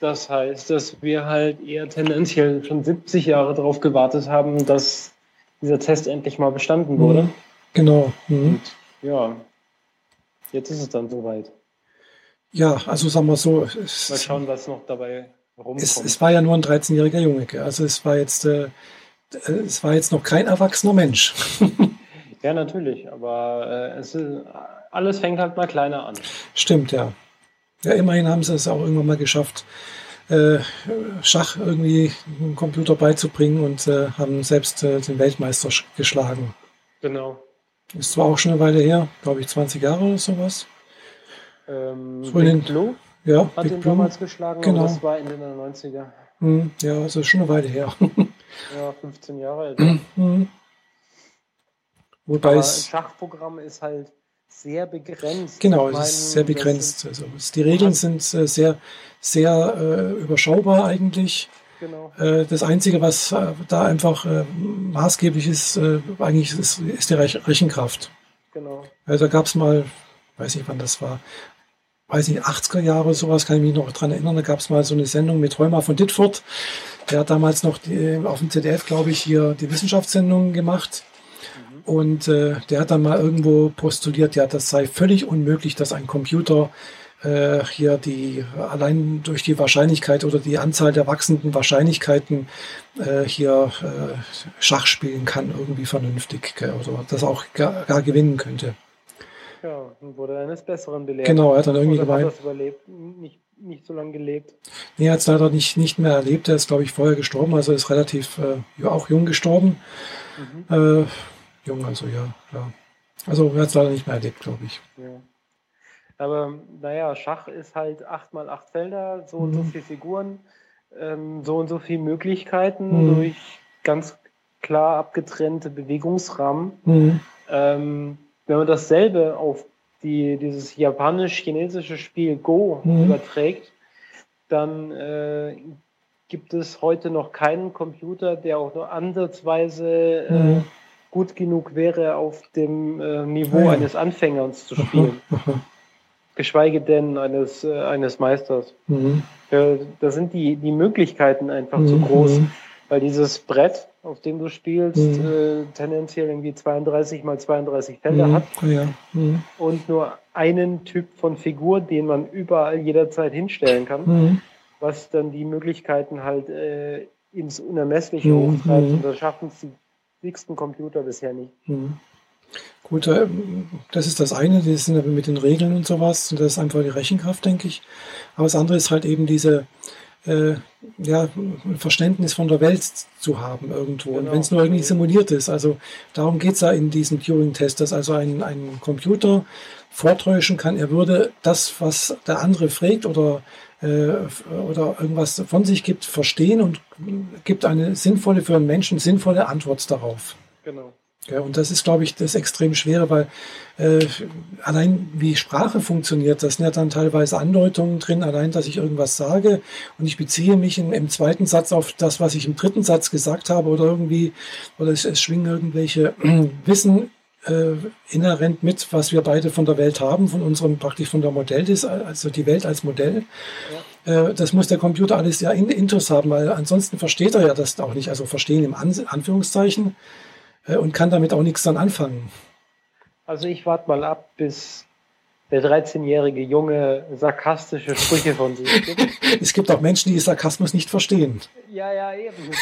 Das heißt, dass wir halt eher tendenziell schon 70 Jahre darauf gewartet haben, dass dieser Test endlich mal bestanden wurde. Mhm. Genau. Mhm. Und, ja, jetzt ist es dann soweit. Ja, also sagen wir so. Es, mal schauen, was noch dabei rumkommt. Es, es war ja nur ein 13-jähriger Junge. Also es war jetzt, äh, es war jetzt noch kein erwachsener Mensch. [laughs] ja, natürlich, aber äh, ist alles fängt halt mal kleiner an. Stimmt, ja. Ja, immerhin haben sie es auch irgendwann mal geschafft, äh, Schach irgendwie einem Computer beizubringen und äh, haben selbst äh, den Weltmeister geschlagen. Genau. Ist zwar auch schon eine Weile her, glaube ich 20 Jahre oder sowas. Ähm, so Big Blue ja, hat Big ihn Blue. damals geschlagen, genau. das war Ende der 90er. Hm, ja, also schon eine Weile her. [laughs] ja, 15 Jahre alt. Mhm. Wobei Aber es Schachprogramm ist halt sehr begrenzt. Genau, es ist sehr begrenzt. Also die Regeln sind äh, sehr, sehr äh, überschaubar eigentlich. Genau. Äh, das Einzige, was äh, da einfach maßgeblich ist, eigentlich ist, ist die Rechenkraft. Genau. Also da gab es mal, weiß nicht wann das war, weiß nicht, 80er Jahre sowas, kann ich mich noch dran erinnern, da gab es mal so eine Sendung mit Römer von Ditford. Der hat damals noch die, auf dem ZDF, glaube ich, hier die Wissenschaftssendung gemacht. Und äh, der hat dann mal irgendwo postuliert, ja, das sei völlig unmöglich, dass ein Computer äh, hier die allein durch die Wahrscheinlichkeit oder die Anzahl der wachsenden Wahrscheinlichkeiten äh, hier äh, Schach spielen kann, irgendwie vernünftig oder das auch gar, gar gewinnen könnte. Ja, und wurde eines Besseren belehrt. Genau, er hat dann irgendwie gemeint. Hat überlebt, nicht, nicht so lange gelebt. Nee, er hat es leider nicht, nicht mehr erlebt. Er ist, glaube ich, vorher gestorben, also ist relativ äh, auch jung gestorben. Mhm. Äh, jung, also ja, ja. Also er hat es leider nicht mehr erlebt, glaube ich. Ja. Aber naja, Schach ist halt 8 mal 8 Felder, so und so mhm. viele Figuren, ähm, so und so viele Möglichkeiten mhm. durch ganz klar abgetrennte Bewegungsrahmen. Mhm. Ähm, wenn man dasselbe auf die, dieses japanisch-chinesische Spiel Go mhm. überträgt, dann äh, gibt es heute noch keinen Computer, der auch nur ansatzweise äh, mhm gut genug wäre, auf dem äh, Niveau ja. eines Anfängers zu spielen. [laughs] Geschweige denn eines, äh, eines Meisters. Mhm. Äh, da sind die, die Möglichkeiten einfach mhm. zu groß, weil dieses Brett, auf dem du spielst, mhm. äh, tendenziell irgendwie 32 mal 32 Felder mhm. hat ja. Mhm. und nur einen Typ von Figur, den man überall jederzeit hinstellen kann, mhm. was dann die Möglichkeiten halt äh, ins Unermessliche hochtreibt und das schaffen es die dicksten Computer bisher nicht. Mhm. Gut, äh, das ist das eine, die sind aber mit den Regeln und sowas, und das ist einfach die Rechenkraft, denke ich. Aber das andere ist halt eben diese, äh, ja, Verständnis von der Welt zu haben irgendwo. Genau. Und wenn es nur irgendwie simuliert ist. Also darum geht es ja in diesem Turing-Test, dass also ein, ein Computer vortäuschen kann, er würde das, was der andere fragt oder äh, oder irgendwas von sich gibt, verstehen und gibt eine sinnvolle, für einen Menschen sinnvolle Antwort darauf. Genau. Ja, und das ist, glaube ich, das extrem Schwere, weil äh, allein wie Sprache funktioniert, das sind ja dann teilweise Andeutungen drin, allein, dass ich irgendwas sage und ich beziehe mich in, im zweiten Satz auf das, was ich im dritten Satz gesagt habe oder irgendwie, oder es, es schwingen irgendwelche [clears throat] Wissen äh, inhärent mit, was wir beide von der Welt haben, von unserem praktisch von der Modell, also die Welt als Modell. Ja. Äh, das muss der Computer alles ja in Intus haben, weil ansonsten versteht er ja das auch nicht, also verstehen im An Anführungszeichen äh, und kann damit auch nichts dann anfangen. Also ich warte mal ab, bis der 13-jährige Junge sarkastische Sprüche von sich gibt. [laughs] Es gibt auch Menschen, die Sarkasmus nicht verstehen. Ja, ja, eben.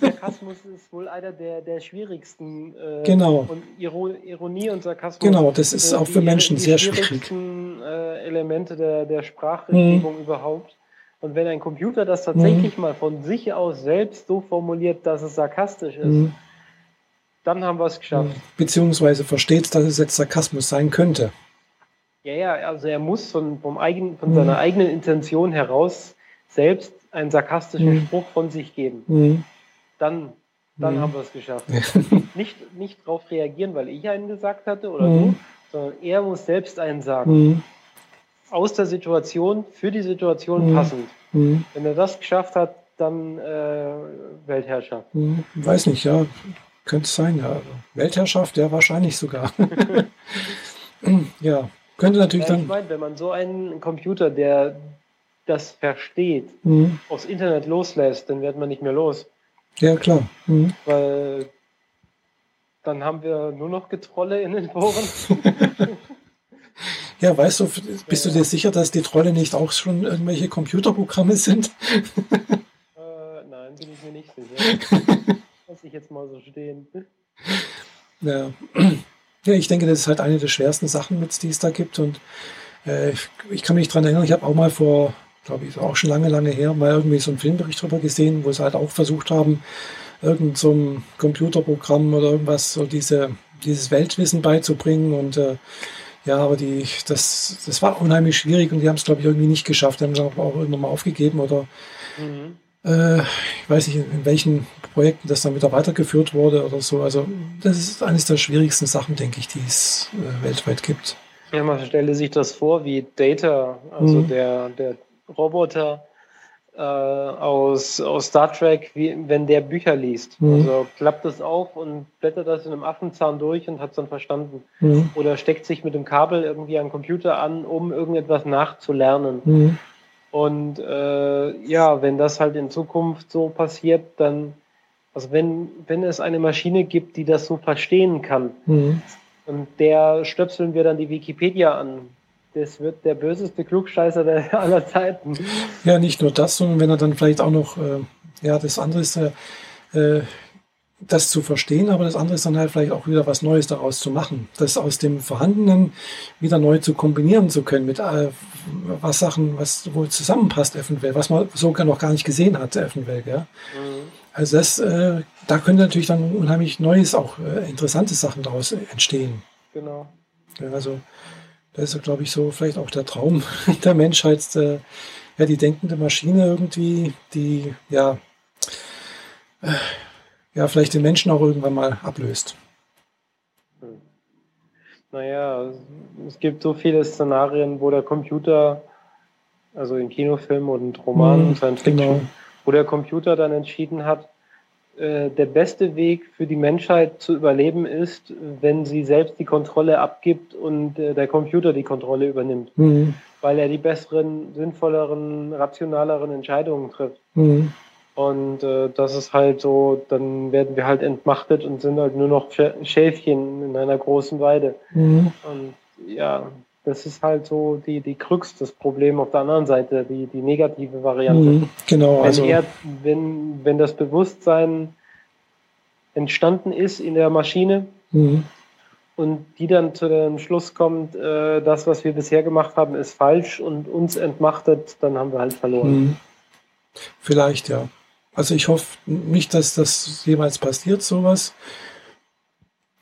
Sarkasmus ist wohl einer der, der schwierigsten. Äh, genau. Und Ironie und Sarkasmus. Genau, das ist auch für Menschen die sehr schwierig. Die äh, Elemente der, der Sprachrechtgebung hm. überhaupt. Und wenn ein Computer das tatsächlich mhm. mal von sich aus selbst so formuliert, dass es sarkastisch ist, mhm. Dann haben wir es geschafft. Beziehungsweise versteht, dass es jetzt Sarkasmus sein könnte. Ja, ja, also er muss von, vom eigenen, von mhm. seiner eigenen Intention heraus selbst einen sarkastischen mhm. Spruch von sich geben. Mhm. Dann, dann mhm. haben wir es geschafft. nicht, nicht darauf reagieren, weil ich einen gesagt hatte oder du, sondern er muss selbst einen sagen aus der Situation, für die Situation passend. Wenn er das geschafft hat, dann äh, Weltherrschaft. Weiß nicht, ja. Könnte es sein, ja. Weltherrschaft, ja, wahrscheinlich sogar. [laughs] ja, könnte natürlich ja, dann. Ich meine, wenn man so einen Computer, der das versteht, mhm. aufs Internet loslässt, dann wird man nicht mehr los. Ja, klar. Mhm. Weil dann haben wir nur noch Getrolle in den Foren. [laughs] Ja, weißt du, bist du dir sicher, dass die Trolle nicht auch schon irgendwelche Computerprogramme sind? Äh, nein, bin ich mir nicht sicher. [laughs] Lass ich jetzt mal so stehen. Ja. ja, ich denke, das ist halt eine der schwersten Sachen, die es da gibt. Und äh, ich kann mich daran erinnern, ich habe auch mal vor, glaube ich, auch schon lange, lange her, mal irgendwie so einen Filmbericht drüber gesehen, wo sie halt auch versucht haben, irgend so ein Computerprogramm oder irgendwas, so diese, dieses Weltwissen beizubringen. Und äh, ja, aber die, das, das war unheimlich schwierig und die haben es, glaube ich, irgendwie nicht geschafft. Die haben es auch irgendwann mal aufgegeben oder mhm. Äh, ich weiß nicht, in, in, welchen Projekten das dann wieder weitergeführt wurde oder so. Also das ist eines der schwierigsten Sachen, denke ich, die es äh, weltweit gibt. Ja, man stelle sich das vor, wie Data, also mhm. der, der Roboter, äh, aus, aus Star Trek, wie, wenn der Bücher liest. Mhm. Also klappt das auf und blättert das in einem Affenzahn durch und hat es dann verstanden. Mhm. Oder steckt sich mit dem Kabel irgendwie am Computer an, um irgendetwas nachzulernen. Und äh, ja, wenn das halt in Zukunft so passiert, dann, also wenn, wenn es eine Maschine gibt, die das so verstehen kann, mhm. und der stöpseln wir dann die Wikipedia an, das wird der böseste Klugscheißer der [laughs] aller Zeiten. Ja, nicht nur das, sondern wenn er dann vielleicht auch noch, äh, ja, das andere ist, äh, äh, das zu verstehen, aber das andere ist dann halt vielleicht auch wieder was Neues daraus zu machen. Das aus dem Vorhandenen wieder neu zu kombinieren zu können mit äh, was Sachen, was wohl zusammenpasst eventuell, was man sogar noch gar nicht gesehen hat eventuell. Ja? Mhm. Also das, äh, da können natürlich dann unheimlich Neues, auch äh, interessante Sachen daraus entstehen. Genau. Ja, also das ist, glaube ich, so vielleicht auch der Traum [laughs] der Menschheit, äh, ja, die denkende Maschine irgendwie, die ja, äh, ja, vielleicht den Menschen auch irgendwann mal ablöst. Naja, es gibt so viele Szenarien, wo der Computer, also in Kinofilmen und Romanen, hm, Science Fiction, genau. wo der Computer dann entschieden hat, äh, der beste Weg für die Menschheit zu überleben ist, wenn sie selbst die Kontrolle abgibt und äh, der Computer die Kontrolle übernimmt. Mhm. Weil er die besseren, sinnvolleren, rationaleren Entscheidungen trifft. Mhm. Und äh, das ist halt so, dann werden wir halt entmachtet und sind halt nur noch Schäfchen in einer großen Weide. Mhm. Und ja, das ist halt so die, die Krux, das Problem auf der anderen Seite, die, die negative Variante. Mhm, genau. Wenn, also, er, wenn, wenn das Bewusstsein entstanden ist in der Maschine mhm. und die dann zu dem Schluss kommt, äh, das, was wir bisher gemacht haben, ist falsch und uns entmachtet, dann haben wir halt verloren. Mhm. Vielleicht, ja. Also ich hoffe nicht, dass das jemals passiert, sowas.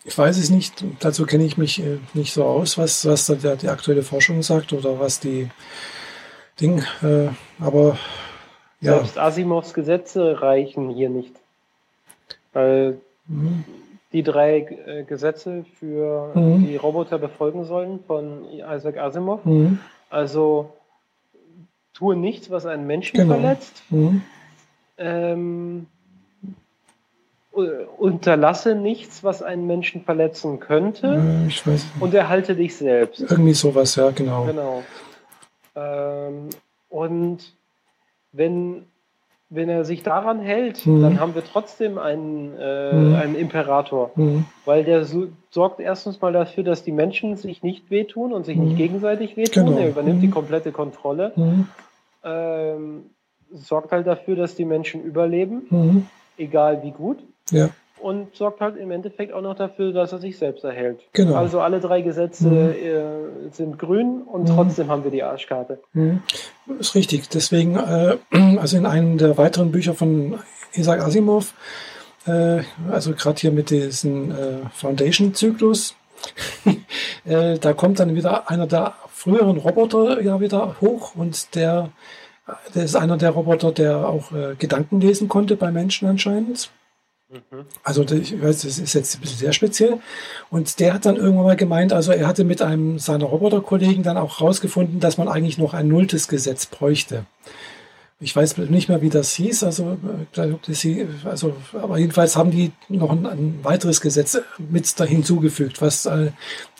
Ich weiß es nicht. Dazu kenne ich mich äh, nicht so aus, was, was da die, die aktuelle Forschung sagt oder was die Ding. Äh, aber ja. Selbst Asimovs Gesetze reichen hier nicht. Weil mhm. die drei äh, Gesetze für mhm. die Roboter befolgen sollen von Isaac Asimov. Mhm. Also tue nichts, was einen Menschen genau. verletzt. Mhm. Ähm, unterlasse nichts, was einen Menschen verletzen könnte. Ich weiß Und erhalte dich selbst. Irgendwie sowas, ja, genau. Genau. Ähm, und wenn, wenn er sich daran hält, mhm. dann haben wir trotzdem einen, äh, mhm. einen Imperator. Mhm. Weil der so, sorgt erstens mal dafür, dass die Menschen sich nicht wehtun und sich nicht mhm. gegenseitig wehtun. Genau. Er übernimmt die mhm. komplette Kontrolle. Mhm. Ähm, sorgt halt dafür, dass die Menschen überleben, egal wie gut. Ja. und sorgt halt im Endeffekt auch noch dafür, dass er sich selbst erhält. Genau. Also alle drei Gesetze mhm. äh, sind grün und mhm. trotzdem haben wir die Arschkarte. Mhm. Ist richtig. Deswegen, äh, also in einem der weiteren Bücher von Isaac Asimov, äh, also gerade hier mit diesem äh, Foundation-Zyklus, [laughs] äh, da kommt dann wieder einer der früheren Roboter ja wieder hoch und der, der ist einer der Roboter, der auch äh, Gedanken lesen konnte bei Menschen anscheinend. Also ich weiß, das ist jetzt ein bisschen sehr speziell. Und der hat dann irgendwann mal gemeint, also er hatte mit einem seiner Roboterkollegen dann auch rausgefunden, dass man eigentlich noch ein nulltes Gesetz bräuchte. Ich weiß nicht mehr, wie das hieß, also, äh, also aber jedenfalls haben die noch ein, ein weiteres Gesetz mit da hinzugefügt, was äh,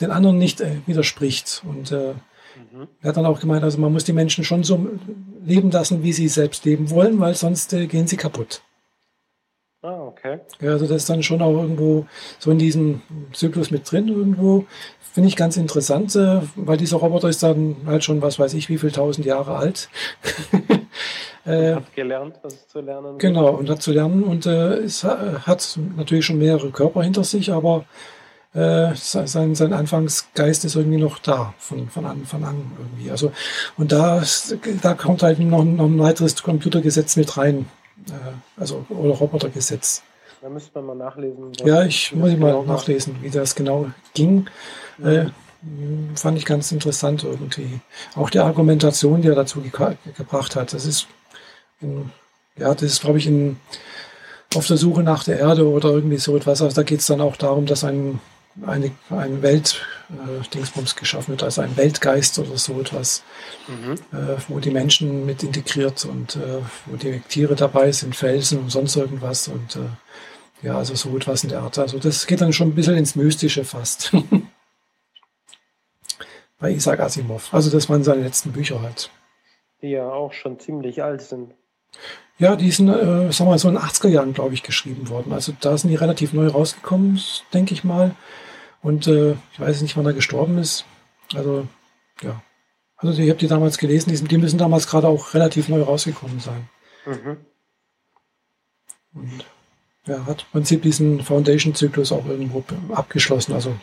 den anderen nicht äh, widerspricht. Und äh, mhm. er hat dann auch gemeint, also man muss die Menschen schon so leben lassen, wie sie selbst leben wollen, weil sonst äh, gehen sie kaputt. Ah, okay. Ja, also das ist dann schon auch irgendwo so in diesem Zyklus mit drin irgendwo. Finde ich ganz interessant, äh, weil dieser Roboter ist dann halt schon, was weiß ich, wie viel tausend Jahre alt. [laughs] äh, hat gelernt, was zu lernen. Genau, und hat zu lernen und äh, es hat natürlich schon mehrere Körper hinter sich, aber äh, sein, sein Anfangsgeist ist irgendwie noch da, von, von Anfang an irgendwie. Also, und da, da kommt halt noch, noch ein weiteres Computergesetz mit rein, äh, also oder Robotergesetz. Da müsste man mal nachlesen. Ja, ich muss ich mal genau nachlesen, wie das genau ging. Ja. Äh, fand ich ganz interessant irgendwie. Auch die Argumentation, die er dazu ge gebracht hat. Das ist, in, ja, das ist, glaube ich, in, auf der Suche nach der Erde oder irgendwie so etwas. Also da geht es dann auch darum, dass ein eine, ein Welt-Dingsbums äh, geschaffen wird, also ein Weltgeist oder so etwas, mhm. äh, wo die Menschen mit integriert und äh, wo die Tiere dabei sind, Felsen und sonst irgendwas und äh, ja, also so etwas in der Art. Also das geht dann schon ein bisschen ins Mystische fast. [laughs] Bei Isaac Asimov. Also das waren seine letzten Bücher halt. Die ja auch schon ziemlich alt sind. Ja, die sind, äh, sagen wir mal, so in den 80er Jahren, glaube ich, geschrieben worden. Also da sind die relativ neu rausgekommen, denke ich mal. Und äh, ich weiß nicht, wann er gestorben ist. Also, ja. Also ich habe die damals gelesen, die, die müssen damals gerade auch relativ neu rausgekommen sein. Mhm. Und ja, hat im Prinzip diesen Foundation-Zyklus auch irgendwo abgeschlossen. Also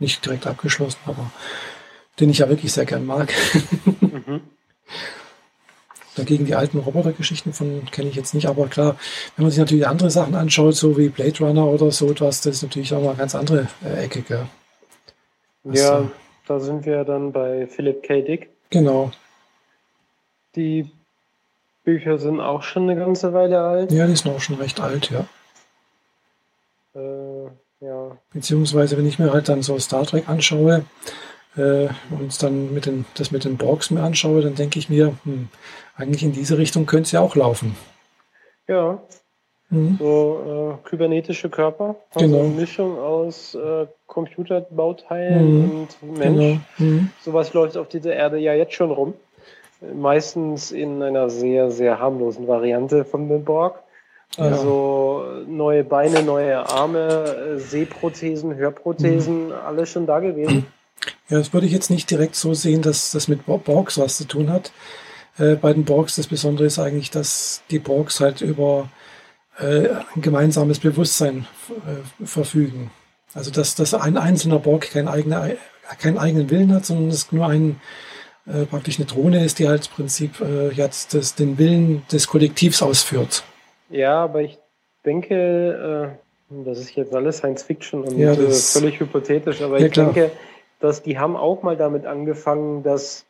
nicht direkt abgeschlossen, aber den ich ja wirklich sehr gern mag. mhm. [laughs] Dagegen die alten Roboter-Geschichten von kenne ich jetzt nicht, aber klar, wenn man sich natürlich andere Sachen anschaut, so wie Blade Runner oder so etwas, das ist natürlich auch mal eine ganz andere äh, Ecke. Gell? ja, also, da sind wir dann bei Philip K. Dick. Genau. Die Bücher sind auch schon eine ganze Weile alt. Ja, die sind auch schon recht alt, ja. Äh, ja. Beziehungsweise, wenn ich mir halt dann so Star Trek anschaue, äh, und dann mit den, das mit den Borgs mir anschaue, dann denke ich mir, hm, eigentlich in diese Richtung könnte es ja auch laufen. Ja. Mhm. So äh, kybernetische Körper, also genau. eine Mischung aus äh, Computerbauteilen mhm. und Mensch. Genau. Mhm. Sowas läuft auf dieser Erde ja jetzt schon rum. Meistens in einer sehr, sehr harmlosen Variante von den Borg. Also ja. neue Beine, neue Arme, äh, Sehprothesen, Hörprothesen, mhm. alles schon da gewesen. Ja, das würde ich jetzt nicht direkt so sehen, dass das mit Borgs was zu tun hat. Äh, bei den Borgs das Besondere ist eigentlich, dass die Borgs halt über äh, ein gemeinsames Bewusstsein äh, verfügen. Also dass, dass ein einzelner Borg kein eigene, keinen eigenen Willen hat, sondern es nur ein äh, praktisch eine Drohne ist, die halt im Prinzip äh, jetzt das, den Willen des Kollektivs ausführt. Ja, aber ich denke, äh, das ist jetzt alles Science Fiction und ja, völlig hypothetisch, aber ja, ich klar. denke, dass die haben auch mal damit angefangen, dass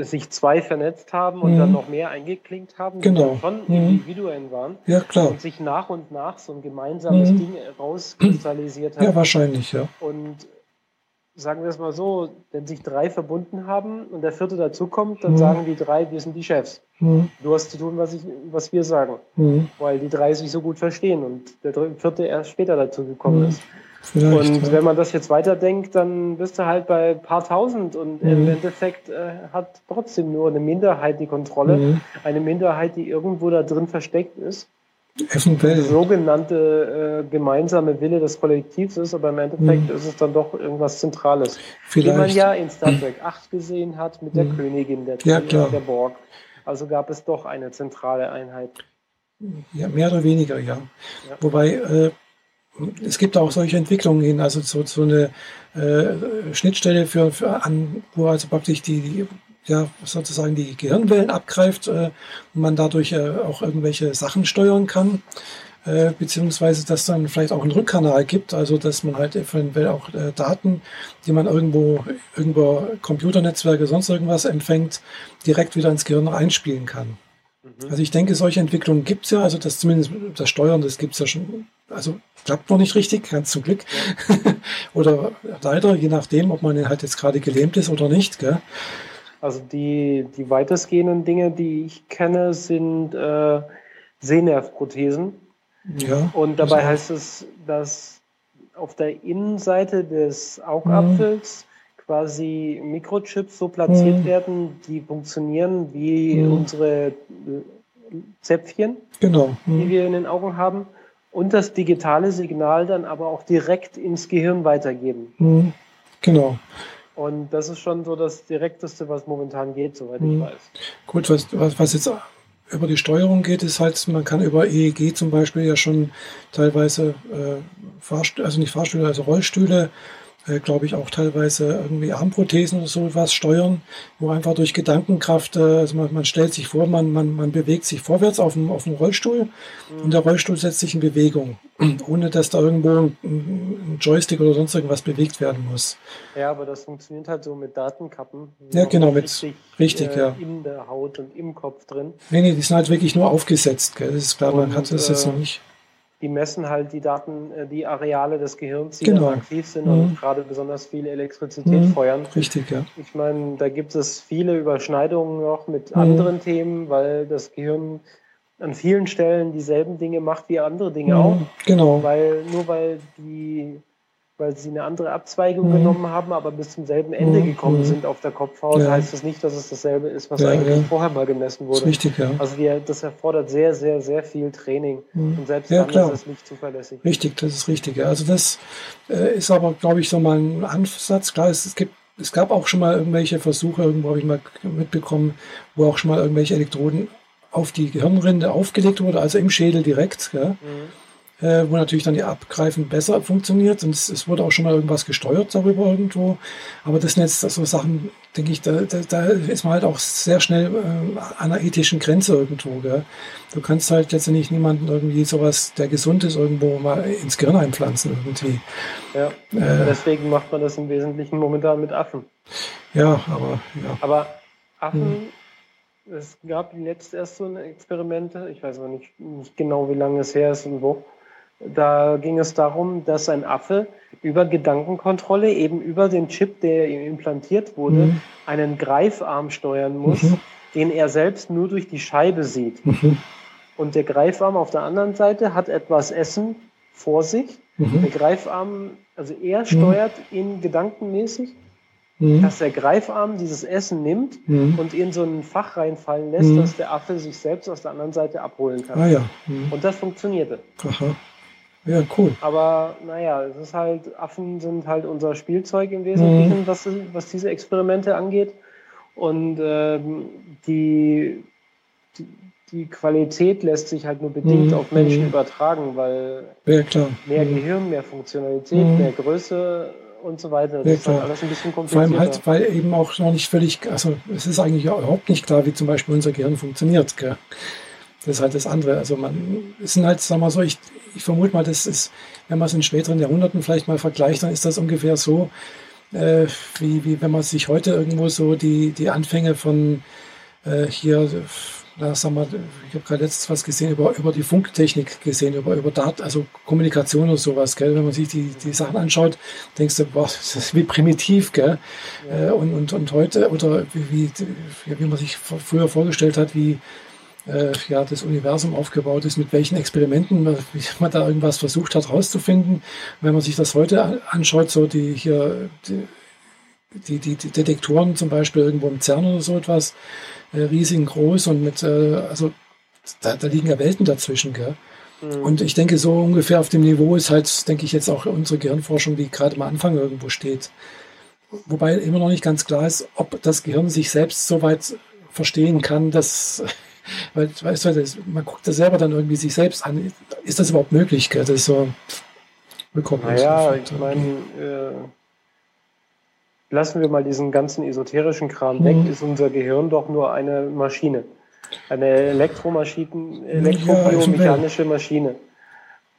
sich zwei vernetzt haben und mhm. dann noch mehr eingeklinkt haben, genau. die schon mhm. Individuen waren. Ja, klar. Und sich nach und nach so ein gemeinsames mhm. Ding rauskristallisiert hat. Ja, wahrscheinlich, ja. Und sagen wir es mal so, wenn sich drei verbunden haben und der vierte dazukommt, dann mhm. sagen die drei, wir sind die Chefs. Mhm. Du hast zu tun, was, ich, was wir sagen. Mhm. Weil die drei sich so gut verstehen und der vierte erst später dazugekommen ist. Vielleicht, und ja. wenn man das jetzt weiterdenkt, dann bist du halt bei ein paar tausend und mhm. im Endeffekt äh, hat trotzdem nur eine Minderheit die Kontrolle. Mhm. Eine Minderheit, die irgendwo da drin versteckt ist. Eventuell. sogenannte äh, gemeinsame Wille des Kollektivs ist, aber im Endeffekt mhm. ist es dann doch irgendwas Zentrales. Vielleicht. Wie man ja in Star Trek 8 gesehen hat mit der mhm. Königin der, ja, der Borg. Also gab es doch eine zentrale Einheit. Ja, mehr oder weniger, ja. ja. Wobei äh, es gibt auch solche Entwicklungen hin, also so, so eine äh, Schnittstelle für, für an, wo also praktisch die, die ja sozusagen die Gehirnwellen abgreift äh, und man dadurch äh, auch irgendwelche Sachen steuern kann. Äh, beziehungsweise dass dann vielleicht auch einen Rückkanal gibt, also dass man halt eventuell auch äh, Daten, die man irgendwo irgendwo Computernetzwerke sonst irgendwas empfängt, direkt wieder ins Gehirn einspielen kann. Mhm. Also ich denke, solche Entwicklungen gibt es ja, also das zumindest das Steuern, das gibt es ja schon, also klappt noch nicht richtig, ganz zum Glück. [laughs] Oder leider, je nachdem, ob man halt jetzt gerade gelähmt ist oder nicht. Gell? Also die, die weitestgehenden Dinge, die ich kenne, sind äh, Sehnervprothesen. Ja, und dabei heißt es, dass auf der Innenseite des Augapfels mhm. Quasi Mikrochips so platziert mhm. werden, die funktionieren wie mhm. unsere äh, Zäpfchen, genau. die mhm. wir in den Augen haben, und das digitale Signal dann aber auch direkt ins Gehirn weitergeben. Mhm. Genau. Und das ist schon so das Direkteste, was momentan geht, soweit ich mhm. weiß. Gut, was, was, was jetzt über die Steuerung geht, ist halt, man kann über EEG zum Beispiel ja schon teilweise äh, Fahrstühle, also nicht Fahrstühle, also Rollstühle äh, glaube ich, auch teilweise irgendwie Armprothesen oder sowas steuern, wo einfach durch Gedankenkraft, äh, also man, man, stellt sich vor, man, man, man bewegt sich vorwärts auf dem, auf dem Rollstuhl mhm. und der Rollstuhl setzt sich in Bewegung, [clears throat] ohne dass da irgendwo ein, ein, Joystick oder sonst irgendwas bewegt werden muss. Ja, aber das funktioniert halt so mit Datenkappen. Ja, genau, mit, richtig, richtig äh, ja. In der Haut und im Kopf drin. Nee, nee, die sind halt wirklich nur aufgesetzt, gell? das ist klar, und, man hat das jetzt noch äh, nicht die messen halt die Daten, äh, die Areale des Gehirns, die genau. aktiv sind mhm. und gerade besonders viel Elektrizität mhm. feuern. Richtig, ja. Ich meine, da gibt es viele Überschneidungen noch mit mhm. anderen Themen, weil das Gehirn an vielen Stellen dieselben Dinge macht wie andere Dinge mhm. auch. Genau. Weil nur weil die weil sie eine andere Abzweigung mhm. genommen haben, aber bis zum selben Ende mhm. gekommen mhm. sind auf der Kopfhaut, ja. heißt das nicht, dass es dasselbe ist, was ja, eigentlich ja. vorher mal gemessen wurde. Das ist richtig, ja. Also die, das erfordert sehr, sehr, sehr viel Training mhm. und selbst dann klar. ist es nicht zuverlässig. Richtig, das ist richtig. Also das äh, ist aber, glaube ich, so mal ein Ansatz. Klar, es, es gibt es gab auch schon mal irgendwelche Versuche, irgendwo habe ich mal mitbekommen, wo auch schon mal irgendwelche Elektroden auf die Gehirnrinde aufgelegt wurde, also im Schädel direkt. Ja. Mhm äh, wo natürlich dann die Abgreifen besser funktioniert. Und es, es, wurde auch schon mal irgendwas gesteuert darüber irgendwo. Aber das sind jetzt so Sachen, denke ich, da, da, da, ist man halt auch sehr schnell äh, an einer ethischen Grenze irgendwo. Gell? Du kannst halt letztendlich niemanden irgendwie sowas, der gesund ist, irgendwo mal ins Gehirn einpflanzen irgendwie. Ja, äh, deswegen macht man das im Wesentlichen momentan mit Affen. Ja, aber ja. Aber Affen hm es gab jetzt erst so Experimente, ich weiß aber nicht, nicht, genau, wie lange es her ist und wo. Da ging es darum, dass ein Affe über Gedankenkontrolle, eben über den Chip, der ihm implantiert wurde, mhm. einen Greifarm steuern muss, mhm. den er selbst nur durch die Scheibe sieht. Mhm. Und der Greifarm auf der anderen Seite hat etwas Essen vor sich. Mhm. Der Greifarm, also er steuert ihn gedankenmäßig, mhm. dass der Greifarm dieses Essen nimmt mhm. und in so ein Fach reinfallen lässt, dass der Affe sich selbst aus der anderen Seite abholen kann. Ah, ja. Und das funktionierte. Aha. Ja, cool. Aber naja, es ist halt, Affen sind halt unser Spielzeug im Wesentlichen, mhm. was, was diese Experimente angeht. Und ähm, die, die, die, Qualität lässt sich halt nur bedingt mhm. auf Menschen mhm. übertragen, weil ja, mehr mhm. Gehirn, mehr Funktionalität, mhm. mehr Größe und so weiter. Das ja, ist halt alles ein bisschen komplizierter. Vor allem halt, weil eben auch noch nicht völlig, also es ist eigentlich überhaupt nicht klar, wie zum Beispiel unser Gehirn funktioniert. Gell? Das ist halt das andere. Also man es sind halt, sagen wir so, ich, ich vermute mal, das ist, wenn man es in späteren Jahrhunderten vielleicht mal vergleicht, dann ist das ungefähr so, äh, wie, wie wenn man sich heute irgendwo so die, die Anfänge von äh, hier, na, sagen wir, ich habe gerade letztens was gesehen über, über die Funktechnik gesehen, über, über Dat, also Kommunikation oder sowas, gell? Wenn man sich die, die Sachen anschaut, denkst du, boah, das ist wie primitiv, gell? Ja. Äh, und, und, und heute, oder wie, wie, wie man sich früher vorgestellt hat, wie äh, ja, das Universum aufgebaut ist, mit welchen Experimenten man, man da irgendwas versucht hat herauszufinden. Wenn man sich das heute anschaut, so die hier die, die, die, die Detektoren zum Beispiel irgendwo im CERN oder so etwas, äh, riesig groß und mit, äh, also da, da liegen ja Welten dazwischen, gell? Mhm. Und ich denke, so ungefähr auf dem Niveau ist halt, denke ich, jetzt auch unsere Gehirnforschung, die gerade am Anfang irgendwo steht. Wobei immer noch nicht ganz klar ist, ob das Gehirn sich selbst so weit verstehen kann, dass Weil, weißt du, das, man guckt das selber dann irgendwie sich selbst an. Ist das überhaupt möglich? Gell? Das ist so willkommen. Naja, ich meine, äh, lassen wir mal diesen ganzen esoterischen Kram mhm. weg, ist unser Gehirn doch nur eine Maschine. Eine Elektromaschine, elektrobiomechanische ja, Maschine.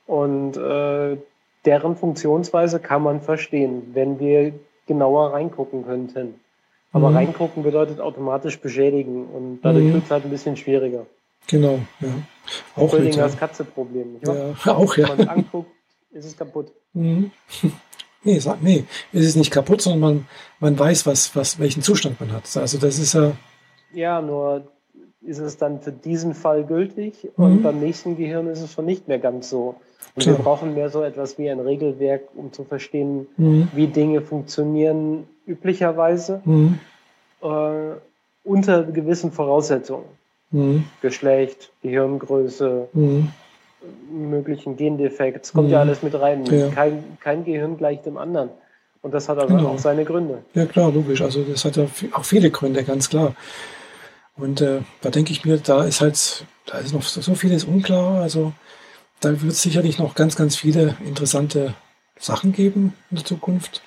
Und äh, deren Funktionsweise kann man verstehen, wenn wir genauer reingucken könnten. Aber mhm. reingucken bedeutet automatisch beschädigen und dadurch mhm. wird es halt ein bisschen schwieriger. Genau, ja. Auch Schrödingers Katze-Problem. Ja, [laughs] auch, ja. Wenn man es anguckt, ist es kaputt. Mhm. [laughs] Nee, sag, nee, ist es nicht kaputt, sondern man, man weiß, was, was, welchen Zustand man hat. Also das ist ja. Ja, nur ist es dann für diesen Fall gültig und mhm. beim nächsten Gehirn ist es schon nicht mehr ganz so. Und Klar. wir brauchen mehr so etwas wie ein Regelwerk, um zu verstehen, mhm. wie Dinge funktionieren üblicherweise mhm. äh, unter gewissen Voraussetzungen. Mhm. Geschlecht, Gehirngröße, mhm. möglichen Gendefekt, es kommt ja mhm. alles mit rein. Ja. Kein, kein Gehirn gleich dem anderen. Und das hat aber genau. auch seine Gründe. Ja klar, logisch. Also das hat ja auch viele Gründe, ganz klar. Und äh, da denke ich mir, da ist halt, da ist noch so vieles unklar. Also da wird es sicherlich noch ganz, ganz viele interessante Sachen geben in der Zukunft.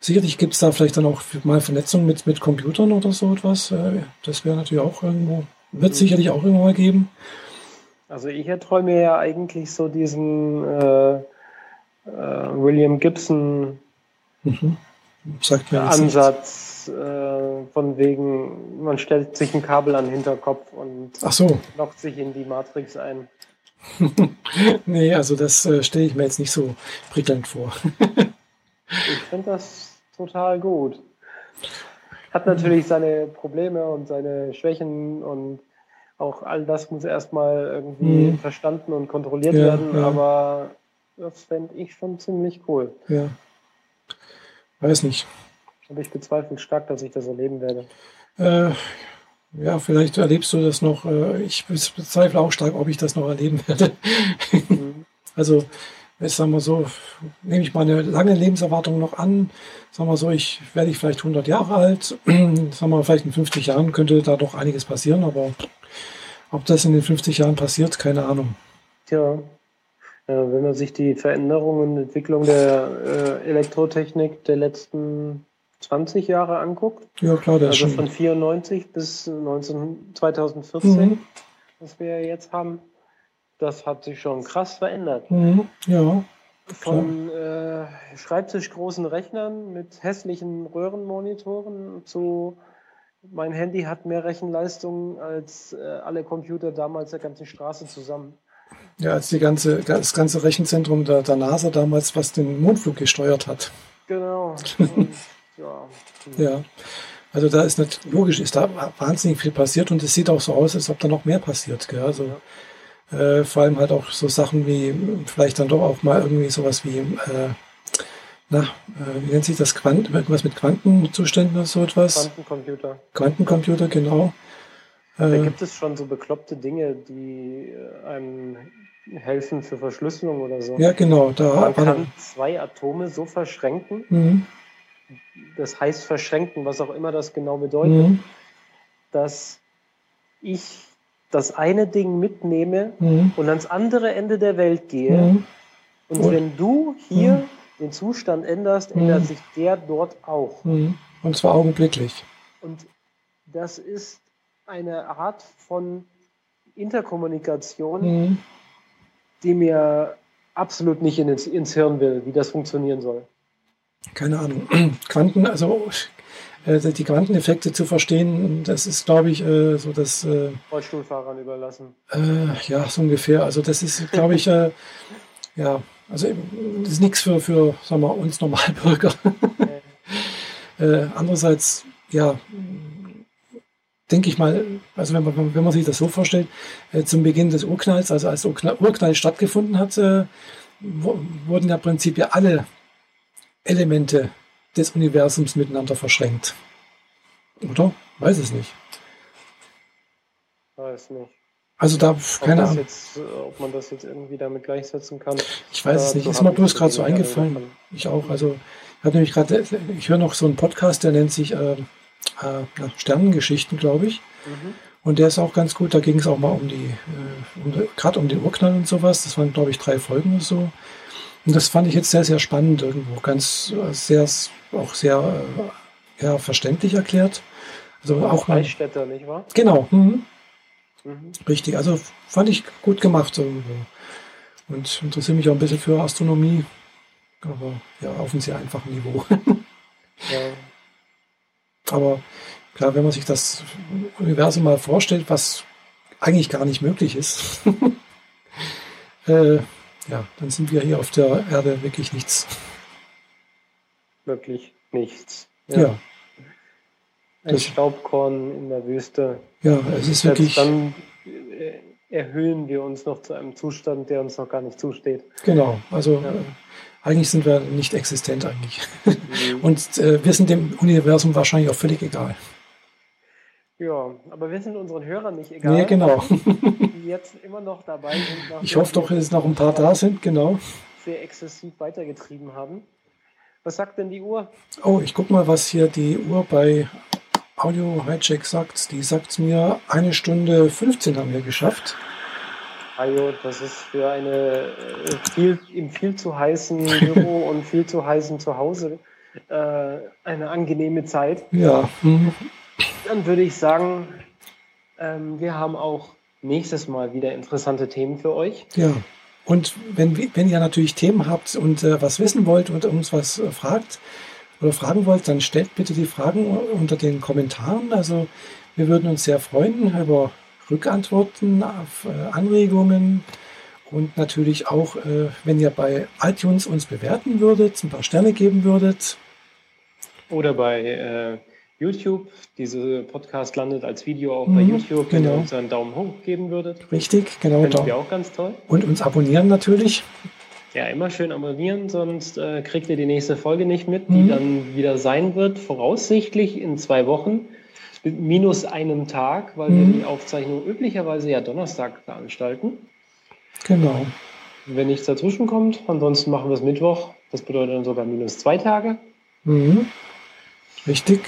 Sicherlich gibt es da vielleicht dann auch mal Vernetzung mit, mit Computern oder so etwas. Äh, das wäre natürlich auch irgendwo, wird sicherlich auch irgendwo mal geben. Also ich erträume ja eigentlich so diesen äh, äh, William Gibson mhm. Ansatz äh, von wegen, man stellt sich ein Kabel an den Hinterkopf und so. lockt sich in die Matrix ein. [laughs] nee, also das äh, stelle ich mir jetzt nicht so prickelnd vor. ich finde das total gut. Hat natürlich seine Probleme und seine Schwächen und auch all das muss erstmal irgendwie mhm. verstanden und kontrolliert ja, werden, ja. aber das fände ich schon ziemlich cool. Ja. Weiß nicht. Aber ich bezweifle stark, dass ich das erleben werde. Äh, ja, vielleicht erlebst du das noch. Äh, ich bezweifle auch stark, ob ich das noch erleben werde. Mhm. [laughs] also, jetzt sagen wir so, nehme ich meine lange Lebenserwartung noch an. Sagen wir so, ich werde ich vielleicht 100 Jahre alt. [clears throat] sagen wir, vielleicht in 50 Jahren könnte da doch einiges passieren, aber ob das in den 50 Jahren passiert, keine Ahnung. Tja, wenn man sich die Veränderungen und Entwicklung der äh, Elektrotechnik der letzten 20 Jahre anguckt. Ja, klar, das also schon. von 94 bis 19, 2014, mhm. was wir jetzt haben, das hat sich schon krass verändert. Mhm. Ja. Von äh, schreibtischgroßen Rechnern mit hässlichen Röhrenmonitoren zu mein Handy hat mehr Rechenleistung als äh, alle Computer damals der ganzen Straße zusammen. Ja, als die ganze, das ganze Rechenzentrum der, der NASA damals, was den Mondflug gesteuert hat. Genau. [laughs] Ja. ja. Also da ist nicht, logisch, ist da wahnsinnig viel passiert und es sieht auch so aus, als ob da noch mehr passiert. Gell? Also äh, vor allem halt auch so Sachen wie vielleicht dann doch auch mal irgendwie sowas wie, äh, na, äh, wie nennt sich das, Quant irgendwas mit Quantenzuständen oder so etwas? Quantencomputer. Quantencomputer, genau. Da äh, gibt es schon so bekloppte Dinge, die äh, einem helfen für Verschlüsselung oder so. Ja, genau. Da Man kann zwei Atome so verschränken, mhm das heißt verschränken, was auch immer das genau bedeutet, mhm. dass ich das eine Ding mitnehme mhm. und ans andere Ende der Welt gehe. Mhm. Und, wenn du hier mhm. den Zustand änderst, ändert mhm. sich der dort auch. Mhm. Und zwar augenblicklich. Und das ist eine Art von Interkommunikation, die mir absolut nicht ins, ins Hirn will, wie das funktionieren soll keine Ahnung, [clears throat] Quanten, also äh, die Quanteneffekte zu verstehen, das ist, glaube ich, äh, so das. Äh, Rollstuhlfahrern überlassen. Äh, ja, so ungefähr. Also das ist, glaube ich, äh, [laughs] ja, also das ist nichts für, für sagen wir, uns Normalbürger. [laughs] äh, andererseits, ja, denke ich mal, also wenn man, wenn man sich das so vorstellt, zum Beginn des Urknalls, also als Urknall, Urknall stattgefunden hat, wurden ja prinzipiell alle Elemente des Universums miteinander verschränkt. Oder? Weiß es nicht. Weiß nicht. Also da, keine Ahnung. Jetzt, ob man das jetzt irgendwie damit gleichsetzen kann. Ich weiß es nicht. Ist mir bloß gerade so eingefallen. Ich auch. Also ich habe nämlich gerade, ich höre noch so einen Podcast, der nennt sich äh, äh, Sternengeschichten, glaube ich. Mhm. Und der ist auch ganz gut. Da ging es auch mal um die, äh, um, gerade um den Urknall und sowas. Das waren, glaube ich, drei Folgen oder so. Und das fand ich jetzt sehr, sehr spannend irgendwo. Ganz äh, sehr, auch sehr äh, ja, verständlich erklärt. Also auch Freistädter, nicht wahr? Genau. Mhm. Mhm. Richtig. Also fand ich gut gemacht irgendwo. Und interessiere mich auch ein bisschen für Astronomie. Aber ja, auf einem sehr einfachen Niveau. [laughs] ja. Aber klar, wenn man sich das Universum mal vorstellt, was eigentlich gar nicht möglich ist, [laughs] äh, ja, dann sind wir hier auf der Erde wirklich nichts. Wirklich nichts. Ja. ja. Ein das, Staubkorn in der Wüste. Ja, es ist wirklich. Dann äh, erhöhen wir uns noch zu einem Zustand, der uns noch gar nicht zusteht. Genau, also ja. äh, eigentlich sind wir nicht existent eigentlich. Mhm. [laughs] Und äh, wir sind dem Universum wahrscheinlich auch völlig egal. Ja, aber wir sind unseren Hörern nicht egal. Nee, genau. [laughs] Die jetzt immer noch dabei sind. Ich hoffe doch, dass noch ein paar da sind, genau. Sehr exzessiv weitergetrieben haben. Was sagt denn die Uhr? Oh, ich guck mal, was hier die Uhr bei Audio Hijack sagt. Die sagt mir, eine Stunde 15 haben wir geschafft. Ajo, das ist für eine äh, viel, im viel zu heißen Büro [laughs] und viel zu heißen Zuhause äh, eine angenehme Zeit. Ja. Mhm. Dann würde ich sagen, ähm, wir haben auch nächstes Mal wieder interessante Themen für euch. Ja. Und wenn, wenn ihr natürlich Themen habt und äh, was wissen wollt und uns was äh, fragt oder fragen wollt, dann stellt bitte die Fragen unter den Kommentaren. Also wir würden uns sehr freuen über Rückantworten auf äh, Anregungen und natürlich auch, äh, wenn ihr bei iTunes uns bewerten würdet, ein paar Sterne geben würdet. Oder bei äh, YouTube. Dieser Podcast landet als Video auch mhm, bei YouTube, wenn genau. ihr uns einen Daumen hoch geben würdet. Richtig, genau. Das wir auch ganz toll. Und uns abonnieren natürlich. Ja, immer schön abonnieren, sonst äh, kriegt ihr die nächste Folge nicht mit, die mhm. dann wieder sein wird, voraussichtlich in zwei Wochen minus einem Tag, weil mhm. wir die Aufzeichnung üblicherweise ja Donnerstag veranstalten. Genau. Wenn nichts dazwischen kommt, ansonsten machen wir es Mittwoch. Das bedeutet dann sogar minus zwei Tage. Mhm. Richtig.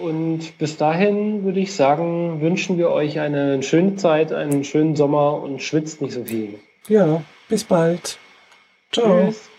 Und bis dahin würde ich sagen, wünschen wir euch eine schöne Zeit, einen schönen Sommer und schwitzt nicht so viel. Ja, bis bald. Ciao. Tschüss.